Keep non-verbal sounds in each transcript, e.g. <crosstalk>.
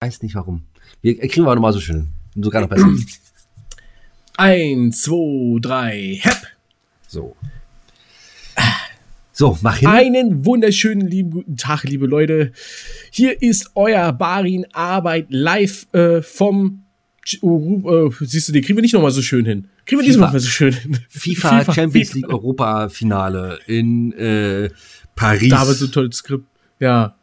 weiß nicht warum. Wir kriegen wir auch nochmal so schön. Sogar noch besser. Eins, zwei, drei, hepp. So. So, mach hin. Einen wunderschönen lieben guten Tag, liebe Leute. Hier ist euer Barin Arbeit live äh, vom. Uh, siehst du, den kriegen wir nicht nochmal so schön hin. Kriegen wir diesmal so schön hin. FIFA, <laughs> FIFA Champions FIFA. League Europa Finale in äh, Paris. Da war so ein tolles Skript. Ja.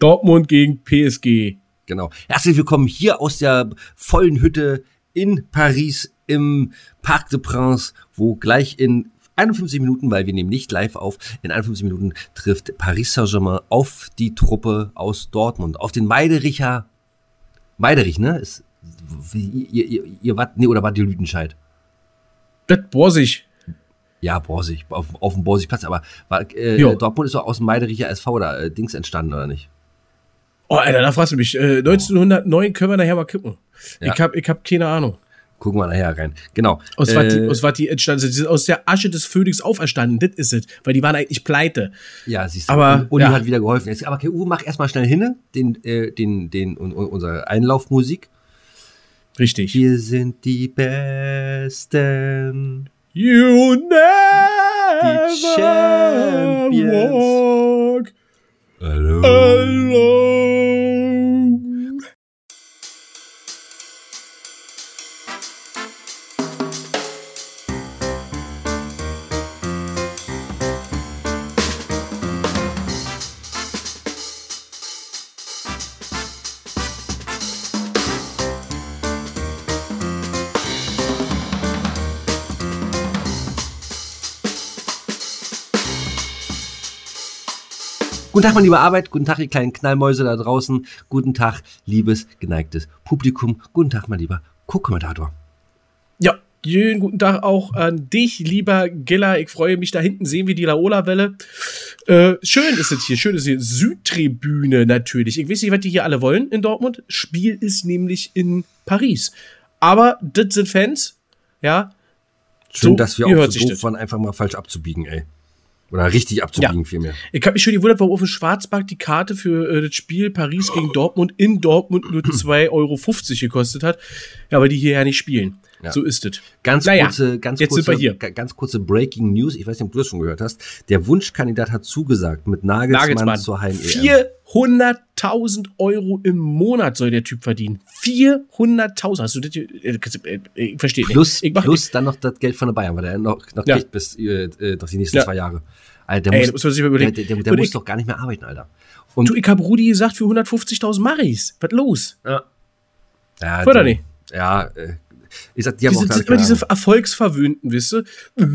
Dortmund gegen PSG. Genau. Herzlich willkommen hier aus der vollen Hütte in Paris im Parc de Prince, wo gleich in 51 Minuten, weil wir nehmen nicht live auf, in 51 Minuten trifft Paris Saint-Germain auf die Truppe aus Dortmund, auf den Meidericher, Meiderich, ne? Ist, ihr, ihr, ihr wart, nee, oder war die Lüdenscheid? Das Borsig. Ja, Borsig, auf, auf dem Borsigplatz, aber war, äh, Dortmund ist doch aus dem Meidericher SV oder äh, Dings entstanden, oder nicht? Oh, Alter, da fragst du mich. Äh, 1909 können wir nachher mal gucken. Ja. Ich hab, ich hab keine Ahnung. Gucken wir nachher rein. Genau. Aus, äh, was, die, aus was die entstanden sind. Die sind aus der Asche des Phönix auferstanden. Das ist es. Weil die waren eigentlich pleite. Ja, siehst du. Aber, Uli ja. hat wieder geholfen. Jetzt, aber okay, Uwe, mach erstmal schnell hin, den, äh, den, den, un, unsere Einlaufmusik. Richtig. Wir sind die Besten. You never die Champions. walk Hallo. alone. Guten Tag, meine liebe Arbeit. Guten Tag, ihr kleinen Knallmäuse da draußen. Guten Tag, liebes, geneigtes Publikum. Guten Tag, mein lieber Co-Kommentator. Ja, schönen guten Tag auch an dich, lieber Giller. Ich freue mich, da hinten sehen wir die Laola-Welle. Äh, schön ist es hier, schön ist hier. Südtribüne natürlich. Ich weiß nicht, was die hier alle wollen in Dortmund. Spiel ist nämlich in Paris. Aber das sind Fans, ja. Schön, So, dass wir auch so doof waren, einfach mal falsch abzubiegen, ey. Oder richtig abzubiegen, vielmehr. Ich habe mich schon gewundert, warum auf dem Schwarzmarkt die Karte für äh, das Spiel Paris gegen Dortmund in Dortmund nur <clears throat> 2,50 Euro gekostet hat. Ja, weil die hier ja nicht spielen. Ja. So ist es. Ganz Naja, kurze, ganz jetzt kurze, sind wir hier. ga- ganz kurze Breaking News. Ich weiß nicht, ob du das schon gehört hast. Der Wunschkandidat hat zugesagt mit Nagelsmann, Nagelsmann. zur Heim-EM. 400.000 Euro im Monat soll der Typ verdienen. 400.000. Hast du das? äh, äh, Ich verstehe Plus, nicht. Ich plus dann noch das Geld von der Bayern, weil er noch, noch Ja. kriegt bis äh, äh, doch die nächsten Ja. zwei Jahre. Alter, der Ey, muss, muss man sich der, überlegen. der, der, der Und muss ich- doch gar nicht mehr arbeiten, Alter. Und du, ich hab Rudi gesagt für 150.000 Maris. Was los? ja, Oder die- nicht? Ja, äh, ich sag, die haben Diese, auch sind immer diese. Erfolgsverwöhnten, wisst ihr? Äh,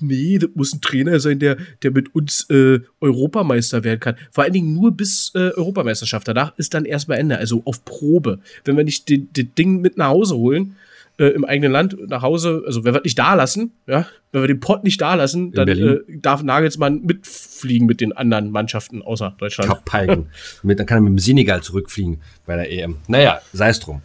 nee, das muss ein Trainer sein, der, der mit uns äh, Europameister werden kann. Vor allen Dingen nur bis äh, Europameisterschaft. Danach ist dann erstmal Ende, also auf Probe. Wenn wir nicht das Ding mit nach Hause holen, äh, im eigenen Land nach Hause, also wenn wir nicht da lassen, ja, wenn wir den Pott nicht da lassen, dann äh, darf Nagelsmann mitfliegen mit den anderen Mannschaften außer Deutschland. Mit, dann kann er mit dem Senegal zurückfliegen bei der EM. Naja, sei es drum.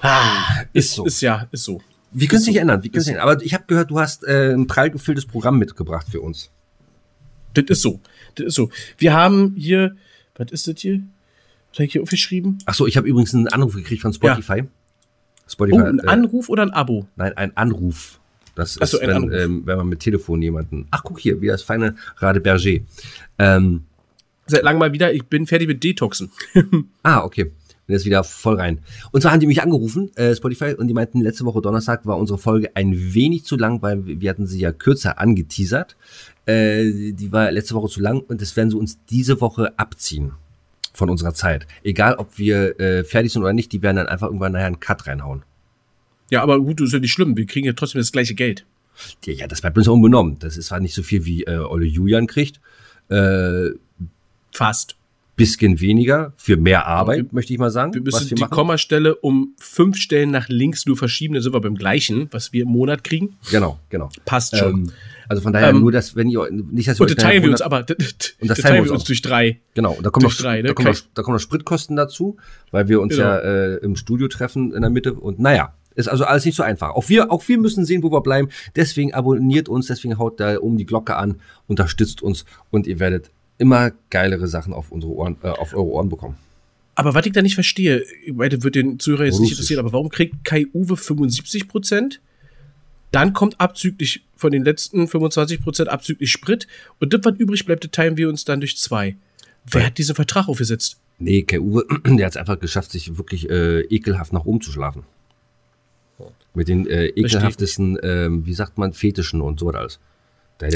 Ah, Ist so. Ist ja, ist so. Wir können es so. nicht ändern. Wir können es nicht ändern. Aber ich habe gehört, du hast äh, ein prall gefülltes Programm mitgebracht für uns. Das ist so. Das ist so. Wir haben hier, was ist das hier? Was habe ich hier aufgeschrieben? Ach so, ich habe übrigens einen Anruf gekriegt von Spotify. Spotify. Oh, ein äh, Anruf oder ein Abo? Nein, ein Anruf. Das so, ist, ein wenn, Anruf. ähm, wenn man mit Telefon jemanden. Ach, guck hier, wie das feine Rade Berger. Ähm, Seit langem mal wieder, ich bin fertig mit Detoxen. ah, okay. Bin jetzt wieder voll rein. Und zwar haben die mich angerufen, äh, Spotify, und die meinten, letzte Woche Donnerstag war unsere Folge ein wenig zu lang, weil wir hatten sie ja kürzer angeteasert. Äh, die war letzte Woche zu lang und das werden sie uns diese Woche abziehen von unserer Zeit. Egal, ob wir äh, fertig sind oder nicht, die werden dann einfach irgendwann nachher einen Cut reinhauen. Ja, aber gut, ist ja nicht schlimm. Wir kriegen ja trotzdem das gleiche Geld. Ja, ja, das bleibt uns unbenommen. Das ist zwar nicht so viel, wie äh, Olle Julian kriegt. Äh, Fast. Bisschen weniger für mehr Arbeit, Wir- möchte ich mal sagen. Wir müssen wir die machen. Kommastelle um fünf Stellen nach links nur verschieben. Dann sind wir beim gleichen, was wir im Monat kriegen. Genau, genau. Passt schon. Ähm, also von daher Ähm, nur, dass wenn ihr nicht, dass ihr und das teilen wir uns aber. Das, Und das das teilen wir uns uns durch drei. Genau, und da kommen, noch, drei, ne? da, kommen noch, da kommen noch Spritkosten dazu, weil wir uns Genau. ja äh, im Studio treffen in der Mitte. Und naja, ist also alles nicht so einfach. Auch wir, auch wir müssen sehen, wo wir bleiben. Deswegen abonniert uns, deswegen haut da oben die Glocke an, unterstützt uns und ihr werdet immer geilere Sachen auf unsere Ohren, äh, auf eure Ohren bekommen. Aber was ich da nicht verstehe, ich meine, wird den Zuhörer jetzt nicht Russisch. interessieren, aber warum kriegt Kai Uwe 75 Prozent? Dann kommt abzüglich von den letzten 25 Prozent abzüglich Sprit und das, was übrig bleibt, teilen wir uns dann durch zwei. Wer hat diesen Vertrag aufgesetzt? Nee, Kai Uwe, <clears throat> der hat es einfach geschafft, sich wirklich äh, ekelhaft nach oben zu schlafen. Mit den äh, ekelhaftesten, ähm, wie sagt man, Fetischen und so was alles.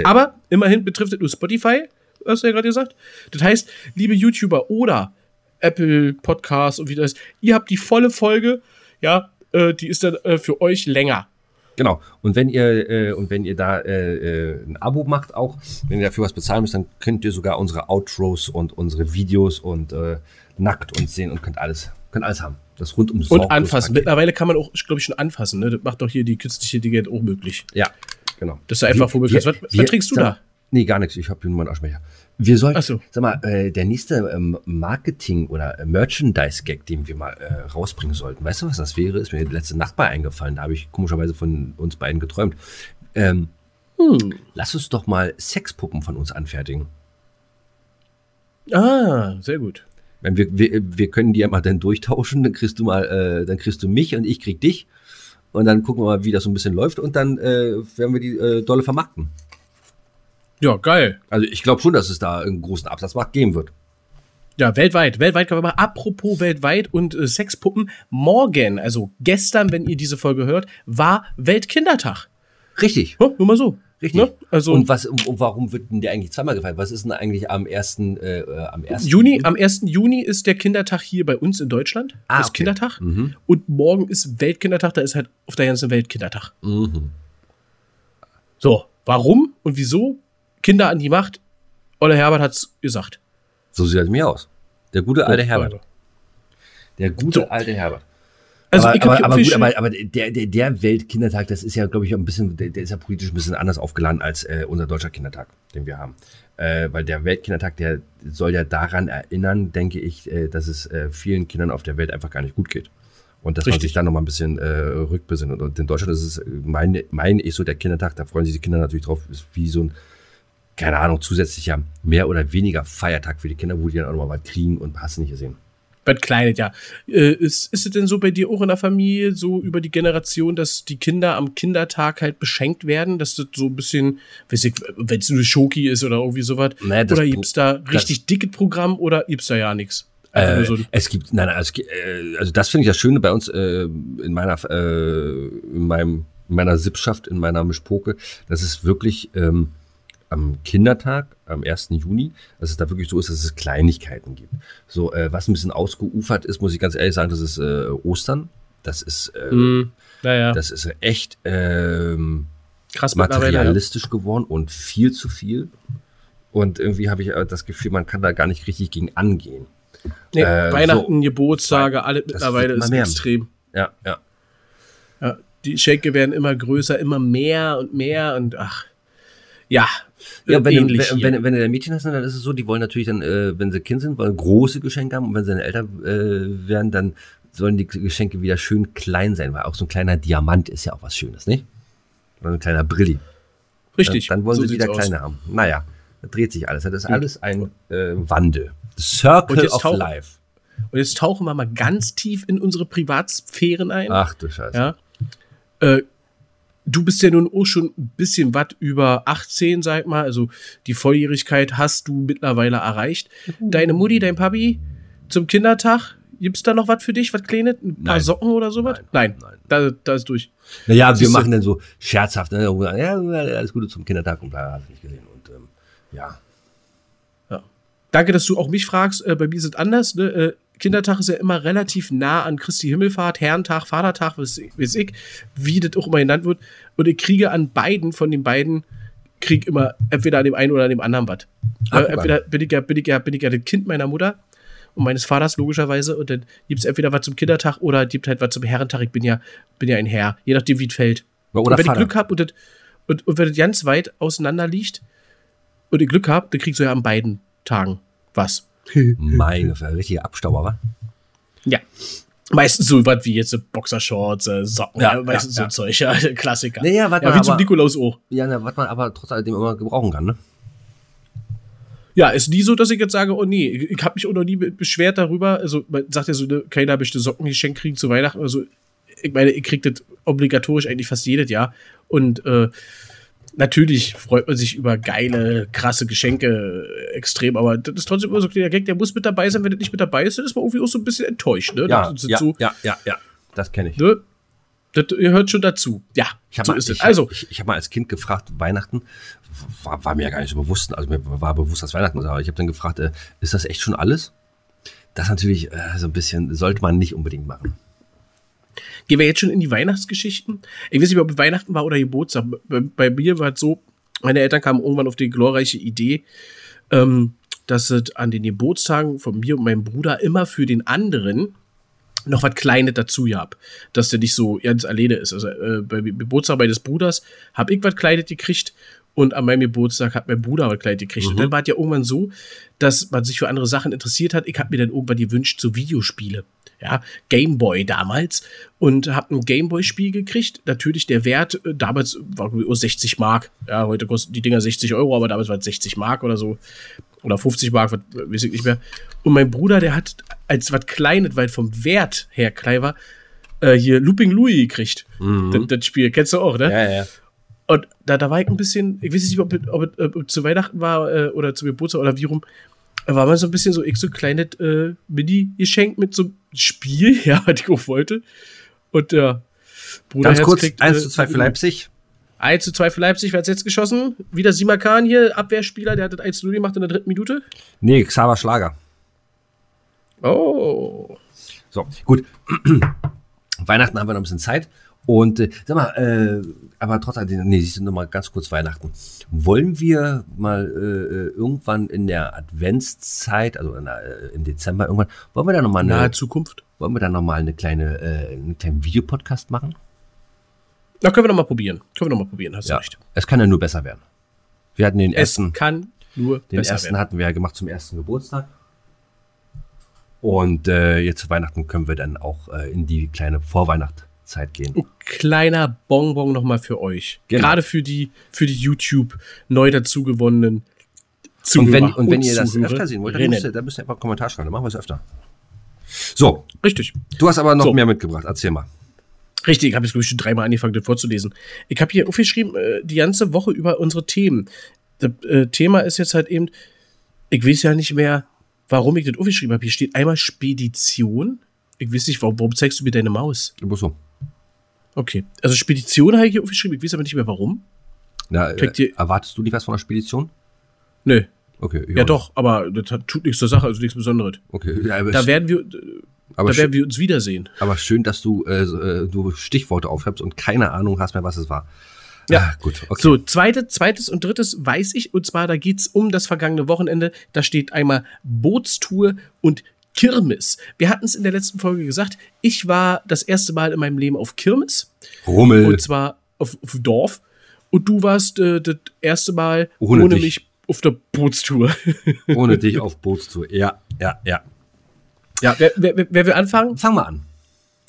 Aber immerhin betrifft es nur Spotify, hast du ja gerade gesagt. Das heißt, liebe YouTuber oder Apple Podcasts und wie das, ihr habt die volle Folge, ja, äh, die ist dann äh, für euch länger. Genau. Und wenn ihr äh, und wenn ihr da äh, äh, ein Abo macht, auch wenn ihr dafür was bezahlen müsst, dann könnt ihr sogar unsere Outros und unsere Videos und äh, nackt uns sehen und könnt alles, könnt alles haben. Das rundum Und sorglos anfassen. Paket. Mittlerweile kann man auch, glaube ich, schon anfassen. Ne? Das macht doch hier die künstliche Intelligenz auch möglich. Ja, genau. Dass du einfach womöglich. Was, was, trinkst du da? Nee, gar nichts. Ich habe hier nur meinen Aschenbecher. Wir sollten, so. sag mal, äh, der nächste ähm, Marketing- oder äh, Merchandise-Gag, den wir mal äh, rausbringen sollten. Weißt du, was das wäre? Ist mir letzte Nacht mal eingefallen. Da habe ich komischerweise von uns beiden geträumt. Ähm, Hm. lass uns doch mal Sexpuppen von uns anfertigen. Ah, sehr gut. Wenn wir, wir, wir können die ja mal dann durchtauschen, dann kriegst du mal, äh, dann kriegst du mich und ich krieg dich. Und dann gucken wir mal, wie das so ein bisschen läuft und dann äh, werden wir die äh, dolle vermarkten. Ja, geil. Also ich glaube schon, dass es da einen großen Absatzmarkt geben wird. Ja, weltweit. Weltweit kann man mal, apropos weltweit und äh, Sexpuppen, morgen, also gestern, wenn ihr diese Folge hört, war Weltkindertag. Richtig. Ja, nur mal so. Richtig. Ne? Also und was, und warum wird denn der eigentlich zweimal gefeiert? Was ist denn eigentlich am 1. Äh, äh, am 1. Juni, am 1. Juni ist der Kindertag hier bei uns in Deutschland. Ah, ist okay. Kindertag. Mhm. Und morgen ist Weltkindertag, da ist halt auf der ganzen Welt Kindertag. Mhm. So, warum und wieso? Kinder an die Macht. Olle Herbert hat's gesagt. So sieht das mir aus. Der gute alte So, Herbert. also. Der gute So. alte Herbert. Also, aber, ich aber, aber, gut, aber, aber der, der, der Weltkindertag, das ist ja, glaube ich, ein bisschen, der, der ist ja politisch ein bisschen anders aufgeladen als äh, unser deutscher Kindertag, den wir haben. Äh, weil der Weltkindertag, der soll ja daran erinnern, denke ich, äh, dass es äh, vielen Kindern auf der Welt einfach gar nicht gut geht. Und dass man Richtig. sich da nochmal ein bisschen äh, rückbesinnt. Und in Deutschland ist es, äh, meine, meine ich so, der Kindertag, da freuen sich die Kinder natürlich drauf, ist wie so ein, keine Ahnung, zusätzlicher mehr oder weniger Feiertag für die Kinder, wo die dann auch nochmal was kriegen und hast du nicht gesehen. Was Kleines, ja. Äh, ist, ist es denn so bei dir auch in der Familie, so über die Generation, dass die Kinder am Kindertag halt beschenkt werden, dass das so ein bisschen, weiß ich, wenn es nur Schoki ist oder irgendwie sowas? Naja, das oder gibt's da richtig dickes Programm oder gibt's da ja nichts? Äh, so es gibt, nein, nein, es, gibt, äh, also das finde ich das Schöne bei uns äh, in meiner, äh, in meinem, in meiner Sippschaft, in meiner Mischpoke, dass es wirklich ähm, am Kindertag, am 1. Juni, dass es da wirklich so ist, dass es Kleinigkeiten gibt. So, äh, was ein bisschen ausgeufert ist, muss ich ganz ehrlich sagen, das ist äh, Ostern. Das ist, äh, mh, naja, das ist echt ähm, krass mittlerweile. Ja. materialistisch geworden und viel zu viel. Und irgendwie habe ich äh, das Gefühl, man kann da gar nicht richtig gegen angehen. Nee, äh, Weihnachten, Geburtstage, alles Das mittlerweile ist mehr. extrem. Ja, ja. Ja, die Schenke werden immer größer, immer mehr und mehr und ach, ja, Ja, wenn, du, ähnlich wenn, wenn, wenn du ein Mädchen hast, dann ist es so, die wollen natürlich dann, äh, wenn sie Kind sind, wollen große Geschenke haben und wenn sie dann älter äh, werden, dann sollen die Geschenke wieder schön klein sein, weil auch so ein kleiner Diamant ist ja auch was Schönes, nicht? Oder ein kleiner Brilli. Richtig. Dann wollen so sie wieder aus. kleine haben. Naja, da dreht sich alles. Das ist alles ein äh, Wandel. The Circle of Life. Und jetzt tauchen wir mal ganz tief in unsere Privatsphären ein. Ach du Scheiße. Ja. Äh, du bist ja nun auch schon ein bisschen was über 18, sag mal. Also die Volljährigkeit hast du mittlerweile erreicht. Deine Mutti, dein Papi zum Kindertag, gibt's da noch was für dich, was Kleines? Ein paar Nein. Socken oder sowas? Nein, Nein. nein. Da, da ist durch. Naja, wir machen dann so scherzhaft, ne? Ja, alles Gute zum Kindertag und bla, hast du nicht gesehen. Und ähm, ja. Ja. Danke, dass du auch mich fragst. Äh, bei mir ist es anders. Ne? Äh, Kindertag ist ja immer relativ nah an Christi Himmelfahrt, Herrentag, Vatertag, weiß ich, weiß ich, wie das auch immer genannt wird. Und ich kriege an beiden von den beiden, krieg immer entweder an dem einen oder an dem anderen was. Äh, entweder bin ich, ja, bin, ich ja, bin ich ja das Kind meiner Mutter und meines Vaters logischerweise. Und dann gibt es entweder was zum Kindertag oder gibt halt was zum Herrentag. Ich bin ja, bin ja ein Herr, je nachdem, wie es fällt. Oder und wenn ich Vater. Glück habe und, das- und, und wenn das ganz weit auseinander liegt und ich Glück habe, dann kriegst du ja an beiden Tagen was. Meine, Fresse, richtige Abstauber, wa? Ja. Meistens so was wie jetzt Boxershorts, äh, Socken, Ja, ja, meistens ja, so Zeug, ja, <laughs> Klassiker. Naja, warte ja, wie zum Nikolaus auch. Ja, na, was man aber trotz alledem immer gebrauchen kann, ne? Ja, ist nie so, dass ich jetzt sage, oh nee, ich, ich habe mich auch noch nie beschwert darüber. Also, man sagt ja so, ne, keiner möchte Socken geschenkt kriegen zu Weihnachten. Also, ich meine, ich kriege das obligatorisch eigentlich fast jedes Jahr. Und äh, natürlich freut man sich über geile, krasse Geschenke äh, extrem, aber das ist trotzdem immer so ein kleiner Gag, der muss mit dabei sein. Wenn das nicht mit dabei ist, dann ist man irgendwie auch so ein bisschen enttäuscht. Ne? Ja, ja, so, ja, ja, ja, das kenne ich. ne? das gehört schon dazu. Ja, Ich habe so mal, ist es. ich, Also, ich, ich hab mal als Kind gefragt, Weihnachten, war, war mir ja gar nicht so bewusst, also mir war bewusst, dass Weihnachten ist, aber ich habe dann gefragt, äh, ist das echt schon alles? Das natürlich äh, so ein bisschen, sollte man nicht unbedingt machen. Gehen wir jetzt schon in die Weihnachtsgeschichten? Ich weiß nicht, ob Weihnachten war oder Geburtstag. Bei, bei mir war es so, meine Eltern kamen irgendwann auf die glorreiche Idee, ähm, dass es an den Geburtstagen von mir und meinem Bruder immer für den anderen noch was Kleines dazu gab, dass der nicht so ganz alleine ist. Also äh, beim Geburtstag meines Bruders habe ich was Kleines gekriegt und an meinem Geburtstag hat mein Bruder was Kleines gekriegt. Und dann war es ja irgendwann so, dass man sich für andere Sachen interessiert hat. Ich habe mir dann irgendwann gewünscht, so Videospiele. Ja, Gameboy damals und habe ein Gameboy-Spiel gekriegt. Natürlich der Wert äh, damals war glaub ich, oh, 60 Mark. Ja, heute kosten die Dinger 60 Euro, aber damals war es 60 Mark oder so. Oder 50 Mark, was, weiß ich nicht mehr. Und mein Bruder, der hat als was Kleines, weil vom Wert her klein war, äh, hier Looping Louis gekriegt. Das, das Spiel, kennst du auch, ne? Ja, ja. Und da, da war ich ein bisschen, ich weiß nicht, ob, es- ob, ob, es zu Weihnachten war äh, oder zu Geburtstag oder wie rum, war man so ein bisschen so, ich so ein kleines äh, Mini-Geschenk mit so einem Spiel, <laughs> ja, was ich auch wollte. Und ja, Bruder Ganz Herz kurz, kriegt, 1 äh, zu 2 für Leipzig. 1 zu 2 für Leipzig, wer hat's jetzt geschossen? Wieder Simakan hier, Abwehrspieler, der hat das 1 zu 0 gemacht in der dritten Minute. Nee, Xaver Schlager. Oh. So, gut. <clears throat> Weihnachten haben wir noch ein bisschen Zeit. Und äh, sag mal, äh, aber trotzdem, nee, siehst du noch mal ganz kurz Weihnachten. Wollen wir mal äh, äh, irgendwann in der Adventszeit, also in der, äh, im Dezember irgendwann, wollen wir da noch mal Nahe eine, Zukunft. wollen wir da noch mal eine kleine, äh, einen kleinen Videopodcast machen? Na, können wir noch mal probieren. Können wir noch mal probieren, hast du Ja, recht. es kann ja nur besser werden. Wir hatten den Es ersten, kann nur den besser ersten werden. hatten wir ja gemacht zum ersten Geburtstag. Und äh, jetzt zu Weihnachten können wir dann auch äh, in die kleine Vorweihnachtszeit gehen. Ein kleiner Bonbon nochmal für euch. Genau. Gerade für die, für die YouTube neu dazugewonnenen Zuhörer. Und wenn, und wenn ihr das öfter sehen wollt, dann müsst ihr, dann müsst ihr einfach einen Kommentar schreiben. Dann machen wir es öfter. So, Richtig. du hast aber noch So. mehr mitgebracht. Erzähl mal. Richtig, ich habe jetzt, glaube ich, schon dreimal angefangen, das vorzulesen. Ich habe hier aufgeschrieben, äh, die ganze Woche über unsere Themen. Das äh, Thema ist jetzt halt eben, ich weiß ja nicht mehr, warum ich das aufgeschrieben habe. Hier steht einmal Spedition. Ich weiß nicht, warum, warum zeigst du mir deine Maus? Musst so. Okay. Also Spedition habe ich hier aufgeschrieben, ich weiß aber nicht mehr warum. Na, äh, erwartest du nicht was von der Spedition? Nö. Okay. Ja doch, aber das tut nichts zur Sache, also nichts Besonderes. Okay. Ja, aber, Da werden wir, aber, da werden wir uns wiedersehen. aber schön, dass du, äh, äh, du Stichworte aufschreibst und keine Ahnung hast mehr, was es war. Ja. Ah, gut. Okay. So, zweite, zweites und drittes weiß ich, und zwar da geht's um das vergangene Wochenende. Da steht einmal Bootstour und Kirmes. Wir hatten es in der letzten Folge gesagt, ich war das erste Mal in meinem Leben auf Kirmes, Rummel. und zwar auf, auf Dorf. Und du warst äh, das erste Mal Ohne ohne, mich auf der Bootstour. <laughs> Ohne dich auf Bootstour. Ja, ja, ja. ja, wer, wer, wer will anfangen? Fang mal an.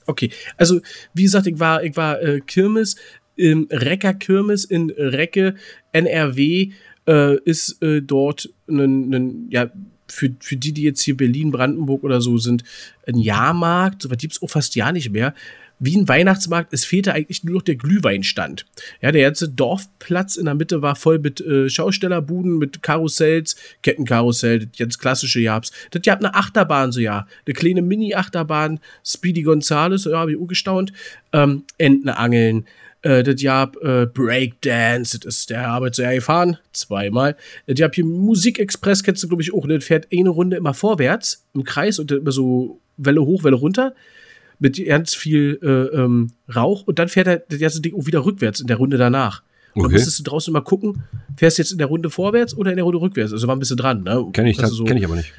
Okay, also wie gesagt, ich war, ich war äh, Kirmes im Recker Kirmes in Recke, NRW, äh, ist äh, dort ein, ein, ja, für, für die, die jetzt hier Berlin, Brandenburg oder so sind, ein Jahrmarkt, so was gibt's auch fast ja nicht mehr. Wie ein Weihnachtsmarkt, es fehlte eigentlich nur noch der Glühweinstand. Ja, der ganze Dorfplatz in der Mitte war voll mit äh, Schaustellerbuden, mit Karussells, Kettenkarussell, das ganz klassische Jabs. Das gab eine Achterbahn so, ja. Eine kleine Mini-Achterbahn, Speedy Gonzales, ja, hab ich auch gestaunt. Ähm, Entenangeln, äh, das gab äh, Breakdance, das ist der Arbeit sehr gefahren, zweimal. Das gab hier Musikexpress, kennst du, glaube ich, auch. ne? Das fährt eine Runde immer vorwärts im Kreis und immer so Welle hoch, Welle runter mit ganz viel äh, ähm, Rauch und dann fährt er das ganze Ding auch wieder rückwärts in der Runde danach. Und dann Okay. musstest du draußen mal gucken, fährst du jetzt in der Runde vorwärts oder in der Runde rückwärts. Also war ein bisschen dran. Ne? Kenn ich, Also so, kenn ich aber nicht.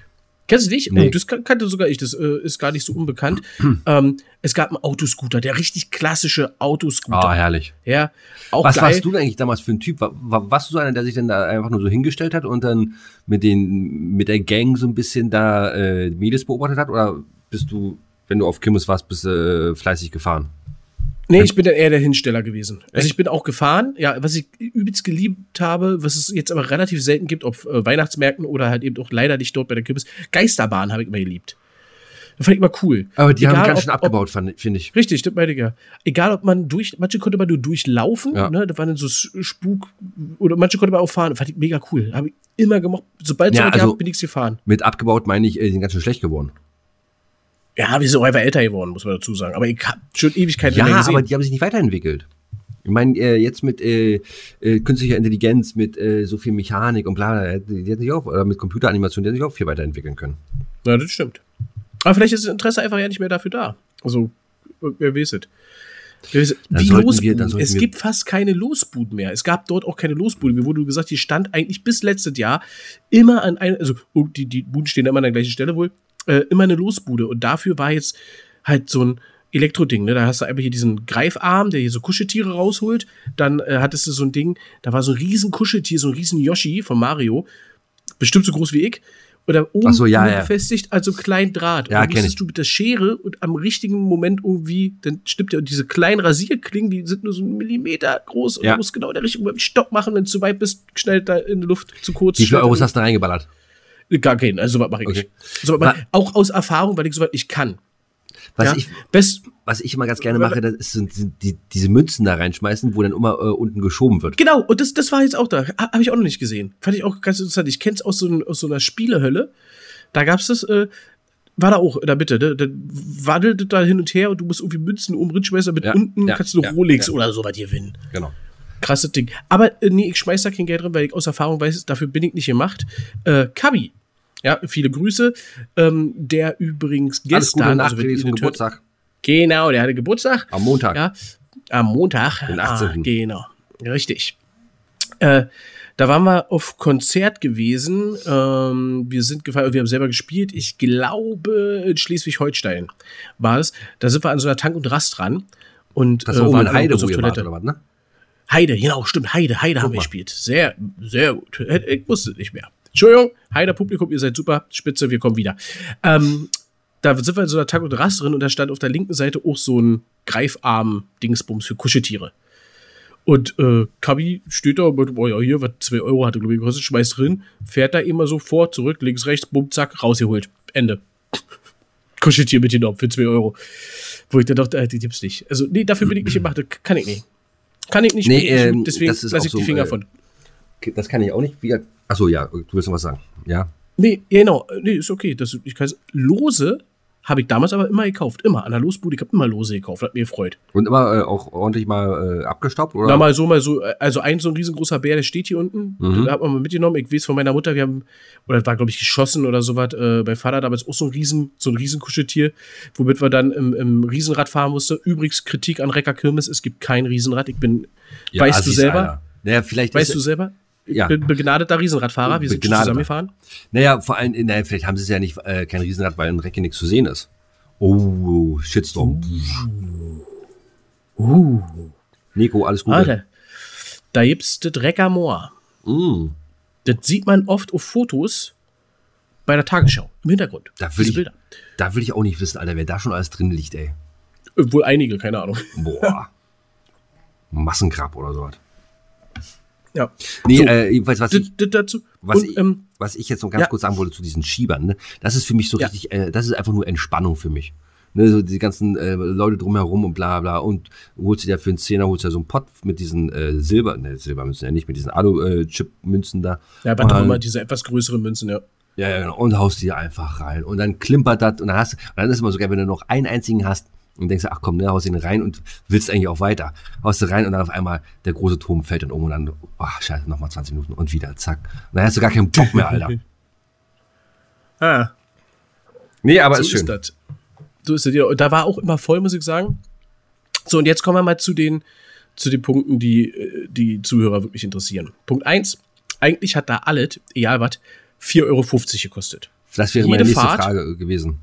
Kennst du? Nee. Oh, das kan kannte sogar ich, das äh, ist gar nicht so unbekannt. <clears throat> ähm, es gab einen Autoscooter, der richtig klassische Autoscooter. Ah, herrlich. Ja, auch Was geil. warst du denn eigentlich damals für ein Typ? War, war, warst du so einer, der sich dann da einfach nur so hingestellt hat und dann mit den mit der Gang so ein bisschen da äh, Mädels beobachtet hat? Oder bist du, wenn du auf Kimmes warst, bist du äh, fleißig gefahren? Nee, ich bin dann eher der Hinsteller gewesen. Also ich bin auch gefahren, ja, was ich übelst geliebt habe, was es jetzt aber relativ selten gibt, auf äh, Weihnachtsmärkten oder halt eben auch leider nicht dort bei der Kürbis. Geisterbahn habe ich immer geliebt. Das fand ich immer cool. Aber die Egal, haben ganz schön abgebaut, finde ich. Richtig, das meine ich ja. Egal, ob man durch, manche konnte man nur durchlaufen, Ja. ne, da waren dann so Spuk, oder manche konnte man auch fahren, fand ich mega cool. Habe ich immer gemocht. Sobald es Ja, ja, also- gab, bin ich gefahren. Mit abgebaut meine ich, äh, die sind ganz schön schlecht geworden. Ja, wir sind auch einfach älter geworden, muss man dazu sagen. Aber ich habe schon Ewigkeit Ja, gesehen. aber die haben sich nicht weiterentwickelt. Ich meine, äh, jetzt mit äh, äh, künstlicher Intelligenz, mit äh, so viel Mechanik und bla, bla, die die hätten sich auch, oder mit Computeranimation, die hätten sich auch viel weiterentwickeln können. Ja, das stimmt. Aber vielleicht ist das Interesse einfach ja nicht mehr dafür da. Also, wer weiß es. Wie Losbuden. wir- es gibt fast keine Losbuden mehr. Es gab dort auch keine Losbuden. Mir wurde gesagt, die stand eigentlich bis letztes Jahr immer an einer, also oh, die, die Buden stehen immer an der gleichen Stelle wohl, äh, immer eine Losbude. Und dafür war jetzt halt so ein Elektroding, ne? Da hast du einfach hier diesen Greifarm, der hier so Kuscheltiere rausholt. Dann äh, hattest du so ein Ding, da war so ein riesen Kuscheltier, so ein riesen Yoshi von Mario. Bestimmt so groß wie ich. Oder oben Ach so, ja, befestigt, also kleinen Draht. Ja, und dann musstest du mit der Schere und am richtigen Moment irgendwie, dann stimmt ja, und diese kleinen Rasierklingen, die sind nur so einen Millimeter groß und Ja. du musst genau in der Richtung beim Stopp machen, wenn du zu weit bist, schnell da in die Luft zu kurz. Wie viele Euros hast du da reingeballert? Gar keinen, also sowas mache ich Okay. nicht. So, aber auch aus Erfahrung, weil ich sowas nicht kann. Was, ja? ich, Best, was ich immer ganz gerne mache, das ist, sind die, diese Münzen da reinschmeißen, wo dann immer äh, unten geschoben wird. Genau, und das, das war jetzt auch da. Ha- Habe ich auch noch nicht gesehen. Fand ich auch ganz interessant. Ich kenne es aus, so ein- aus so einer Spielehölle. Da gab es das, äh, war da auch in der Mitte. Ne? Dann wandelt da hin und her und du musst irgendwie Münzen oben schmeißen, damit Ja, unten ja, kannst du ja, Rolex ja. oder so was gewinnen. Genau. Krasses Ding. Aber äh, nee, ich schmeiß da kein Geld drin, weil ich aus Erfahrung weiß, dafür bin ich nicht gemacht. Äh, Kabi. Ja, viele Grüße. Ähm, der übrigens Alles Gute gestern, also hört- Geburtstag. Genau, der hatte Geburtstag. Am Montag. Ja, am Montag. Den Ah, 18.. genau, richtig. Äh, da waren wir auf Konzert gewesen. Ähm, wir sind gefahren, wir haben selber gespielt. Ich glaube, in Schleswig-Holstein war es. Da sind wir an so einer Tank- und Rast dran. Und Das äh, war oben waren in Heide, wo ihr wart, Toilette. oder was, ne? Heide, genau, stimmt. Heide, Heide haben wir mal. gespielt. Sehr, sehr gut. Ich wusste nicht mehr. Entschuldigung, Heider Publikum, ihr seid super, spitze, wir kommen wieder. Ähm, da sind wir in so einer Tag- und Rast drin und da stand auf der linken Seite auch so ein Greifarm-Dingsbums für Kuscheltiere. Und äh, Kabi steht da mit, oh ja, hier, was 2 Euro hatte, glaube ich, gekostet, schmeißt drin, fährt da immer so vor, zurück, links, rechts, bumm, zack, rausgeholt. Ende. <laughs> Kuscheltier mitgenommen für 2 Euro. Wo ich dann dachte, äh, die gibt's nicht. Also, nee, dafür bin ich nicht gemacht, das kann ich nicht. Kann ich nicht, Nee, nicht ähm, deswegen lasse ich die so, Finger äh, von. Das kann ich auch nicht. Wie, achso, ja, du willst noch was sagen. Ja. Nee, genau, nee, ist okay. Das, ich kann, Lose habe ich damals aber immer gekauft. Immer. An der Losbude, ich habe immer Lose gekauft. Hat mir gefreut. Und immer äh, auch ordentlich mal äh, abgestaubt, oder? Na, mal so, mal so. Also ein so ein riesengroßer Bär, der steht hier unten. Mhm. Den hat man mal mitgenommen. Ich weiß von meiner Mutter, wir haben, oder war, glaube ich, geschossen oder sowas. Äh, mein Vater damals auch so ein riesen, so ein riesen Kuscheltier, womit wir dann im, im Riesenrad fahren mussten. Übrigens, Kritik an Recker Kirmes, es gibt kein Riesenrad. Ich bin, Ja, weißt du selber? Alter. Naja, vielleicht weißt du selber? Ich Ja. bin begnadeter Riesenradfahrer. Wir sind Begnadeter. zusammengefahren. Naja, vor allem, naja, vielleicht haben sie es ja nicht, äh, kein Riesenrad, weil in Recke nichts zu sehen ist. Oh, Shitstorm. Uh. Nico, alles Gute. Alter, da gibt's das Recker Moor. Mm, Das sieht man oft auf Fotos bei der Tagesschau im Hintergrund. da, will ich, da will ich auch nicht wissen, Alter, wer da schon alles drin liegt, ey. Wohl einige, keine Ahnung. Boah. <laughs> Massengrab oder sowas. Ja. Nee, So, äh, jedenfalls, was ich, dazu. was, Und, ich, ähm, was ich jetzt noch ganz ja. kurz sagen wollte zu diesen Schiebern, ne? das ist für mich so Ja. richtig, äh, das ist einfach nur Entspannung für mich. Ne, so die ganzen äh, Leute drumherum und bla bla und holst du dir für einen Zehner, holst du dir so einen Pott mit diesen äh, Silber, ne, Silbermünzen ja nicht, mit diesen Alu-Chip-Münzen da. ja, auch Und- immer, diese etwas größeren Münzen, ja. Ja, ja, genau. Und haust die einfach rein. Und dann klimpert das und dann hast und dann ist es immer so geil, wenn du noch einen einzigen hast und denkst, ach komm, ne, haust ihn rein und willst eigentlich auch weiter. Haust du rein und dann auf einmal der große Turm fällt dann um und dann, ach scheiße, nochmal 20 Minuten und wieder, zack. Und dann hast du gar keinen Bock mehr, Alter. <laughs> Ah, Nee, aber so ist schön. ist das. So ist das. da war auch immer voll, muss ich sagen. So, und jetzt kommen wir mal zu den, zu den Punkten, die äh, die Zuhörer wirklich interessieren. Punkt eins: Eigentlich hat da alles, egal was, 4,50 Euro gekostet. Das wäre Jede meine nächste Fahrt- Frage gewesen.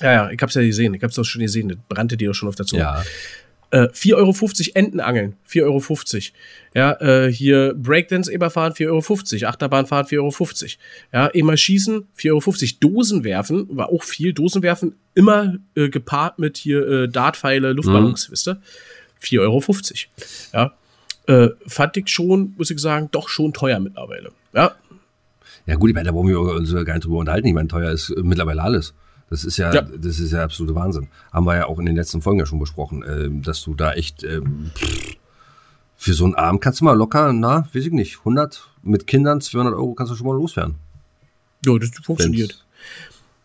Ja, ja, ich hab's ja gesehen. Ich hab's doch schon gesehen. Das brannte dir doch schon auf der Zunge. Ja. Äh, 4,50 Euro Entenangeln, 4,50 Euro. Ja, äh, hier Breakdance immer fahren, 4,50 Euro. Achterbahn fahren, 4,50 Euro. Ja, immer schießen, 4,50 Euro. Dosen werfen, war auch viel. Dosen werfen, immer äh, gepaart mit hier äh, Dartpfeile, Luftballons, wisst ihr? 4,50 Euro. Ja. Äh, fand ich schon, muss ich sagen, doch schon teuer mittlerweile. Ja. Ja gut, ich meine, da wollen wir uns gar nicht drüber unterhalten. Ich meine, teuer ist mittlerweile alles. Das ist ja, ja, das ist ja absolute Wahnsinn. Haben wir ja auch in den letzten Folgen ja schon besprochen, äh, dass du da echt ähm, für so einen Abend kannst du mal locker, na, weiß ich nicht, 100 mit Kindern 200 Euro kannst du schon mal loswerden. Ja, das funktioniert.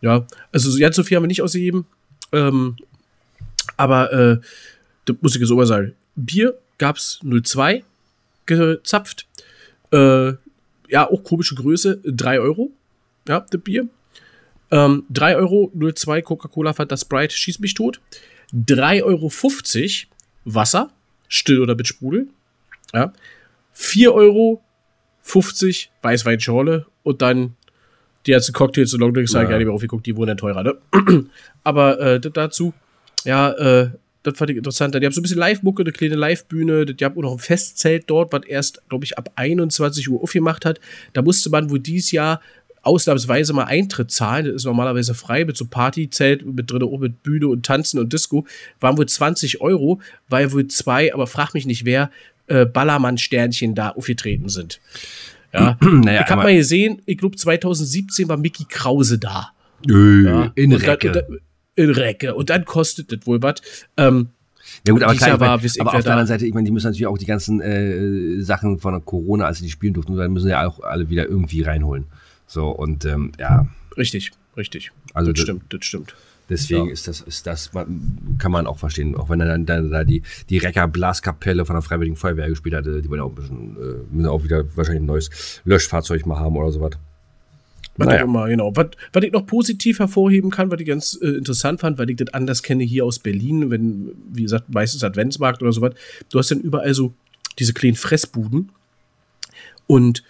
Ja, also ganz so viel haben wir nicht ausgegeben. Ähm, aber äh, da muss ich jetzt auch sagen. Bier gab's 02 gezapft. Äh, ja, auch komische Größe, 3 Euro. Ja, das Bier. Ähm, 3 Euro 02 Coca-Cola Fanta Sprite schießt mich tot. 3,50 Euro Wasser, still oder mit Sprudel. Ja. 4,50 Euro Weißweinschorle und dann die ganzen Cocktails und Longdrinks, ja. ich gar nicht mehr aufgeguckt, die wurden dann teurer, ne? <clears throat> Aber äh, dazu, ja, äh, das fand ich interessant. Die haben so ein bisschen Live-Mucke, eine kleine Live-Bühne. Die haben auch noch ein Festzelt dort, was erst, glaube ich, ab 21 Uhr aufgemacht hat. Da musste man wohl dieses Jahr ausnahmsweise mal Eintritt zahlen. Das ist normalerweise frei mit so Partyzelt mit drin, auch mit Bühne und Tanzen und Disco. Waren wohl 20 Euro, weil wohl zwei, aber frag mich nicht wer, äh, Ballermann-Sternchen da aufgetreten sind. Ja. <clears throat> naja, ich habe mal gesehen, ich glaube 2017 war Mickey Krause da. Äh, ja. In Recke. Dann, in Recke. Und dann kostet das wohl was. Ähm, ja gut, aber, klar, war, aber auf der anderen Seite, ich meine, die müssen natürlich auch die ganzen äh, Sachen von Corona, als sie die spielen durften, dann müssen ja auch alle wieder irgendwie reinholen. So, und ähm, ja. Richtig, richtig. Also das, stimmt, das stimmt. Deswegen ja. ist das, ist das, kann man auch verstehen. Auch wenn er dann, dann da die, die Recker Blaskapelle von der Freiwilligen Feuerwehr gespielt hatte, die wollen auch ein bisschen, äh, müssen auch wieder wahrscheinlich ein neues Löschfahrzeug mal haben oder sowas. Was naja. immer, genau. Was, was ich noch positiv hervorheben kann, was ich ganz äh, interessant fand, weil ich das anders kenne hier aus Berlin, wenn, wie gesagt, meistens Adventsmarkt oder sowas, du hast dann überall so diese kleinen Fressbuden und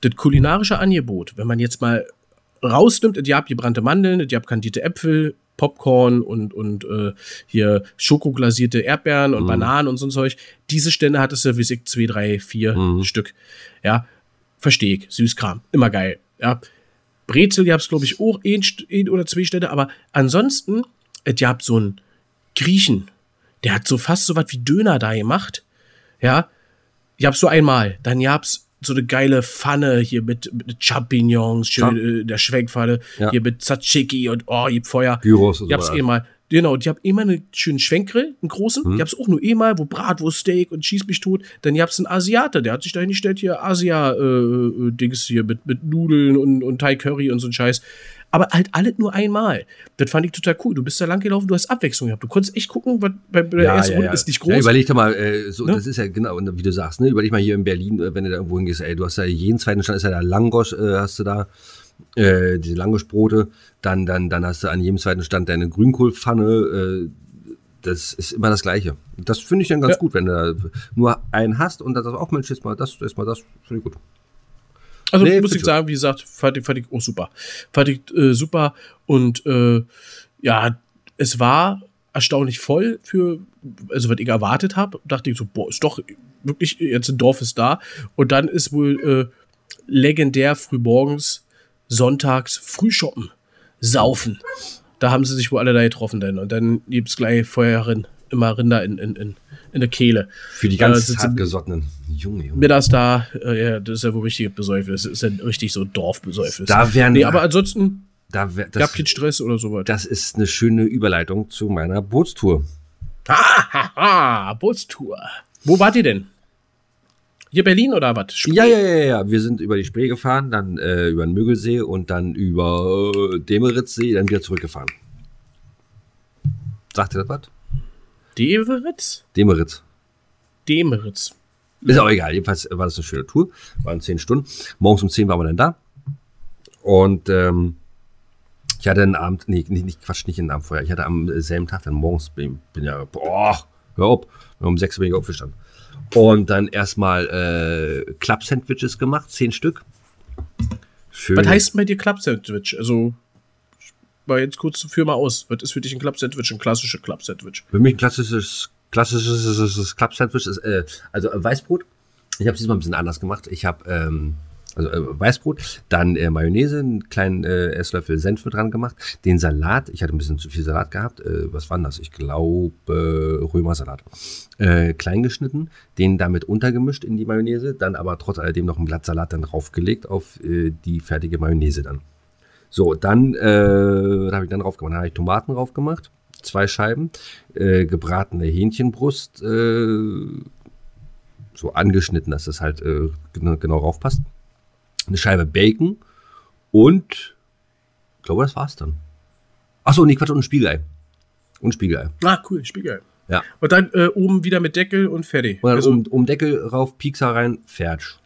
das kulinarische Angebot, wenn man jetzt mal rausnimmt, ihr habt gebrannte Mandeln, ihr habt kandierte Äpfel, Popcorn und, und äh, hier schokoglasierte Erdbeeren und mhm. Bananen und so ein Zeug. Diese Stände hat es ja wie ich zwei, drei, vier mhm. Stück. Ja, verstehe ich. Süßkram. Immer geil. Ja. Brezel, ihr habt glaube ich, auch ein, ein oder zwei Stände, aber ansonsten, ihr habt so einen Griechen, der hat so fast so was wie Döner da gemacht. Ja. Ihr habt so einmal. Dann habt so eine geile Pfanne hier mit, mit Champignons, schön ja. Äh, der Schwenkpfanne, ja. hier mit Tzatziki und oh, ihr Feuer. Gyros und Ich hab's eh mal. Genau, die haben immer einen schönen Schwenkgrill, einen großen. Hm. Die hab's auch nur eh mal, wo Bratwurst, Steak und schieß mich tot. Dann hab's einen Asiate, der hat sich da hingestellt, hier Asia-Dings äh, hier mit, mit Nudeln und, und Thai Curry und so ein Scheiß aber halt alles nur einmal. Das fand ich total cool. Du bist da lang gelaufen, du hast Abwechslung gehabt. Du konntest echt gucken, was bei der ja, ersten ja, Runde ja. ist nicht groß. Ja, überleg doch mal, äh, so, ne? das ist ja genau, wie du sagst, ne? Überleg mal hier in Berlin, äh, wenn du da irgendwo hingehst, ey, du hast ja jeden zweiten Stand, ist ja da Langosch, äh, hast du da, äh, diese Langoschbrote, dann, dann, dann hast du an jedem zweiten Stand deine Grünkohlpfanne, äh, das ist immer das Gleiche. Das finde ich dann ganz ja. gut, wenn du nur einen hast und dann sagst, auch Mensch, jetzt mal das, jetzt mal das, finde ich gut. Also nee, muss ich sagen, wie gesagt, fand ich, fand ich auch super. Fand ich äh, super und äh, ja, es war erstaunlich voll für, also was ich erwartet habe. Dachte ich so, boah, ist doch wirklich, jetzt ein Dorf ist da. Und dann ist wohl äh, legendär frühmorgens, sonntags Frühshoppen, saufen. Da haben sie sich wohl alle da getroffen dann. Und dann gibt es gleich Feuerrin, immer Rinder in, in, in in der Kehle. Für die ganz äh, hartgesottenen Junge, Junge. Mittags da, äh, ja, das ist ja wohl richtig Besäufnis. Das ist ja richtig so Dorfbesäufnis. Da werden nee, aber ansonsten da wär, das, gab keinen Stress oder sowas. Das ist eine schöne Überleitung zu meiner Bootstour. Ah, Bootstour. Wo wart ihr denn? Hier Berlin oder was? Ja, ja, ja, ja. Wir sind über die Spree gefahren, dann äh, über den Mögelsee und dann über äh, Demeritzsee, dann wieder zurückgefahren. Sagt ihr das was? Demeritz? Demeritz. Demeritz. Ist auch egal. Jedenfalls war das eine schöne Tour. Waren zehn Stunden. Morgens um zehn waren wir dann da. Und ähm, ich hatte einen Abend, nee, nicht, nicht Quatsch, nicht einen Abend vorher. Ich hatte am selben Tag dann morgens, bin, bin ja, boah, hör auf, um sechs bin ich aufgestanden. Und dann erstmal äh, Club-Sandwiches gemacht, zehn Stück. Schön. Was heißt bei dir Club-Sandwich? Also mal jetzt kurz für mal aus. Was ist für dich ein Club-Sandwich, ein klassisches Club-Sandwich? Für mich ein klassisches, klassisches Club-Sandwich ist, äh, also Weißbrot. Ich habe es diesmal ein bisschen anders gemacht. Ich habe ähm, also äh, Weißbrot, dann äh, Mayonnaise, einen kleinen äh, Esslöffel Senf dran gemacht, den Salat, ich hatte ein bisschen zu viel Salat gehabt, äh, was war das? Ich glaube äh, Römersalat. Äh, klein geschnitten, den damit untergemischt in die Mayonnaise, dann aber trotz alledem noch ein Blatt Salat dann draufgelegt auf äh, die fertige Mayonnaise dann. So, dann äh, was habe ich dann drauf gemacht? Dann habe ich Tomaten drauf gemacht, zwei Scheiben, äh, gebratene Hähnchenbrust, äh, so angeschnitten, dass das halt äh, genau, genau raufpasst. Eine Scheibe Bacon und ich glaube, das war's dann. Achso, nee, Quatsch, und ein Spiegelei. Und ein Spiegelei. Ah, cool, Spiegelei. Ja. Und dann äh, oben wieder mit Deckel und fertig. Und dann Also, um, um Deckel rauf, Piekser rein, fertig.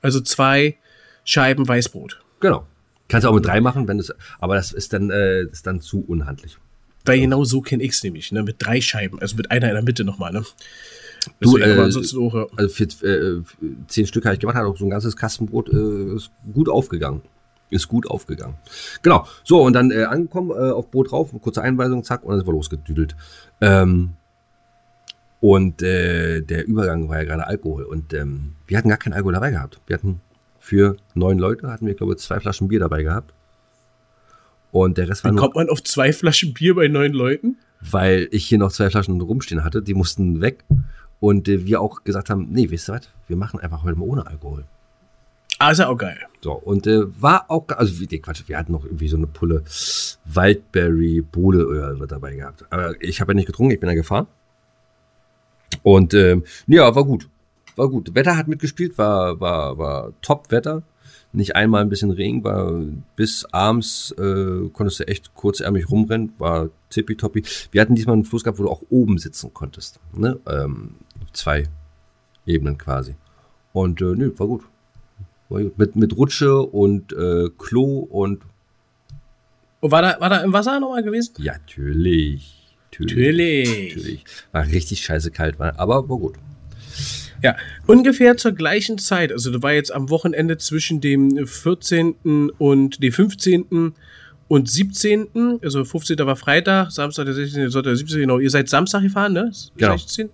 also zwei Scheiben Weißbrot. Genau. Kannst du auch mit drei machen, wenn es, aber das ist dann, äh, ist dann zu unhandlich. Weil genau so kenne ich es nämlich, ne? Mit drei Scheiben, also mit einer in der Mitte nochmal, ne? Du, äh, auch, ja. Also für äh, zehn Stück habe ich gemacht, hat auch so ein ganzes Kastenbrot äh, ist gut aufgegangen. Ist gut aufgegangen. Genau. So, und dann äh, angekommen, äh, auf Boot drauf, kurze Einweisung, zack, und dann sind wir losgedüdelt. Ähm, und äh, der Übergang war ja gerade Alkohol. Und ähm, wir hatten gar keinen Alkohol dabei gehabt. Wir hatten für neun Leute, hatten wir, glaube ich, zwei Flaschen Bier dabei gehabt. Und der Rest war Wie nur, kommt man auf zwei Flaschen Bier bei neun Leuten? weil ich hier noch zwei Flaschen rumstehen hatte. Die mussten weg. Und äh, wir auch gesagt haben, nee, wisst ihr was? Wir machen einfach heute mal ohne Alkohol. Ah, ist ja auch geil. So, und äh, war auch, also wie, nee, Quatsch, wir hatten noch irgendwie so eine Pulle Waldberry Bohleöl dabei gehabt. Aber ich habe ja nicht getrunken, ich bin ja gefahren. Und ähm, ja, war gut. War gut. Wetter hat mitgespielt, war, war, war Top-Wetter. Nicht einmal ein bisschen Regen, war bis abends äh, konntest du echt kurzärmlich rumrennen, war tippitoppi. Wir hatten diesmal einen Fluss gehabt, wo du auch oben sitzen konntest. Ne? Ähm, zwei Ebenen quasi. Und äh, nö, war gut. War gut. Mit, mit Rutsche und äh, Klo und Und war da, war da im Wasser nochmal gewesen? ja, natürlich. Natürlich. Natürlich. War richtig scheiße kalt, war, aber war gut. Ja, ungefähr zur gleichen Zeit. Also, du war jetzt am Wochenende zwischen dem 14. und dem 15. und 17. Also, 15. war Freitag, Samstag, der 16. Sonntag, der 17. Genau. Ihr seid Samstag gefahren, ne? Genau. 16.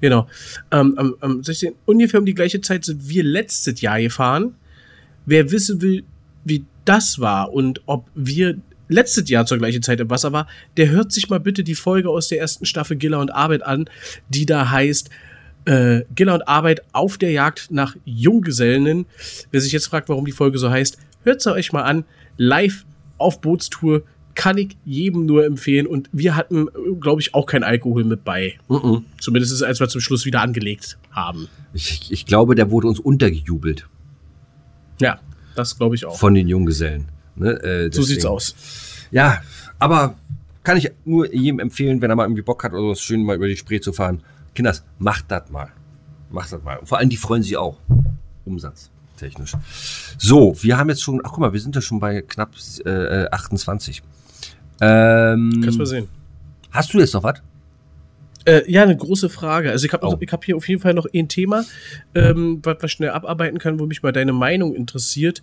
Genau. Ähm, am, am 16. Ungefähr um die gleiche Zeit sind wir letztes Jahr gefahren. Wer wissen will, wie das war und ob wir letztes Jahr zur gleichen Zeit im Wasser war, der hört sich mal bitte die Folge aus der ersten Staffel Giller und Arbeit an, die da heißt äh, Giller und Arbeit auf der Jagd nach Junggesellen. Wer sich jetzt fragt, warum die Folge so heißt, hört sie euch mal an. Live auf Bootstour kann ich jedem nur empfehlen. Und wir hatten, glaube ich, auch kein Alkohol mit bei. Mhm. Zumindest als wir zum Schluss wieder angelegt haben. Ich, ich glaube, der wurde uns untergejubelt Ja, das glaube ich auch. von den Junggesellen. Ne? Äh, so sieht's aus. Ja, aber kann ich nur jedem empfehlen, wenn er mal irgendwie Bock hat oder so, schön mal über die Spree zu fahren. Kinders, macht das mal. Macht das mal. Und vor allem, die freuen sich auch. Umsatz. Technisch. So, wir haben jetzt schon, ach guck mal, wir sind ja schon bei knapp äh, 28. Ähm, Kannst mal sehen. hast du jetzt noch was? Äh, ja, eine große Frage. Also ich habe Oh. ich hab hier auf jeden Fall noch ein Thema, ähm, was wir schnell abarbeiten kann, wo mich mal deine Meinung interessiert.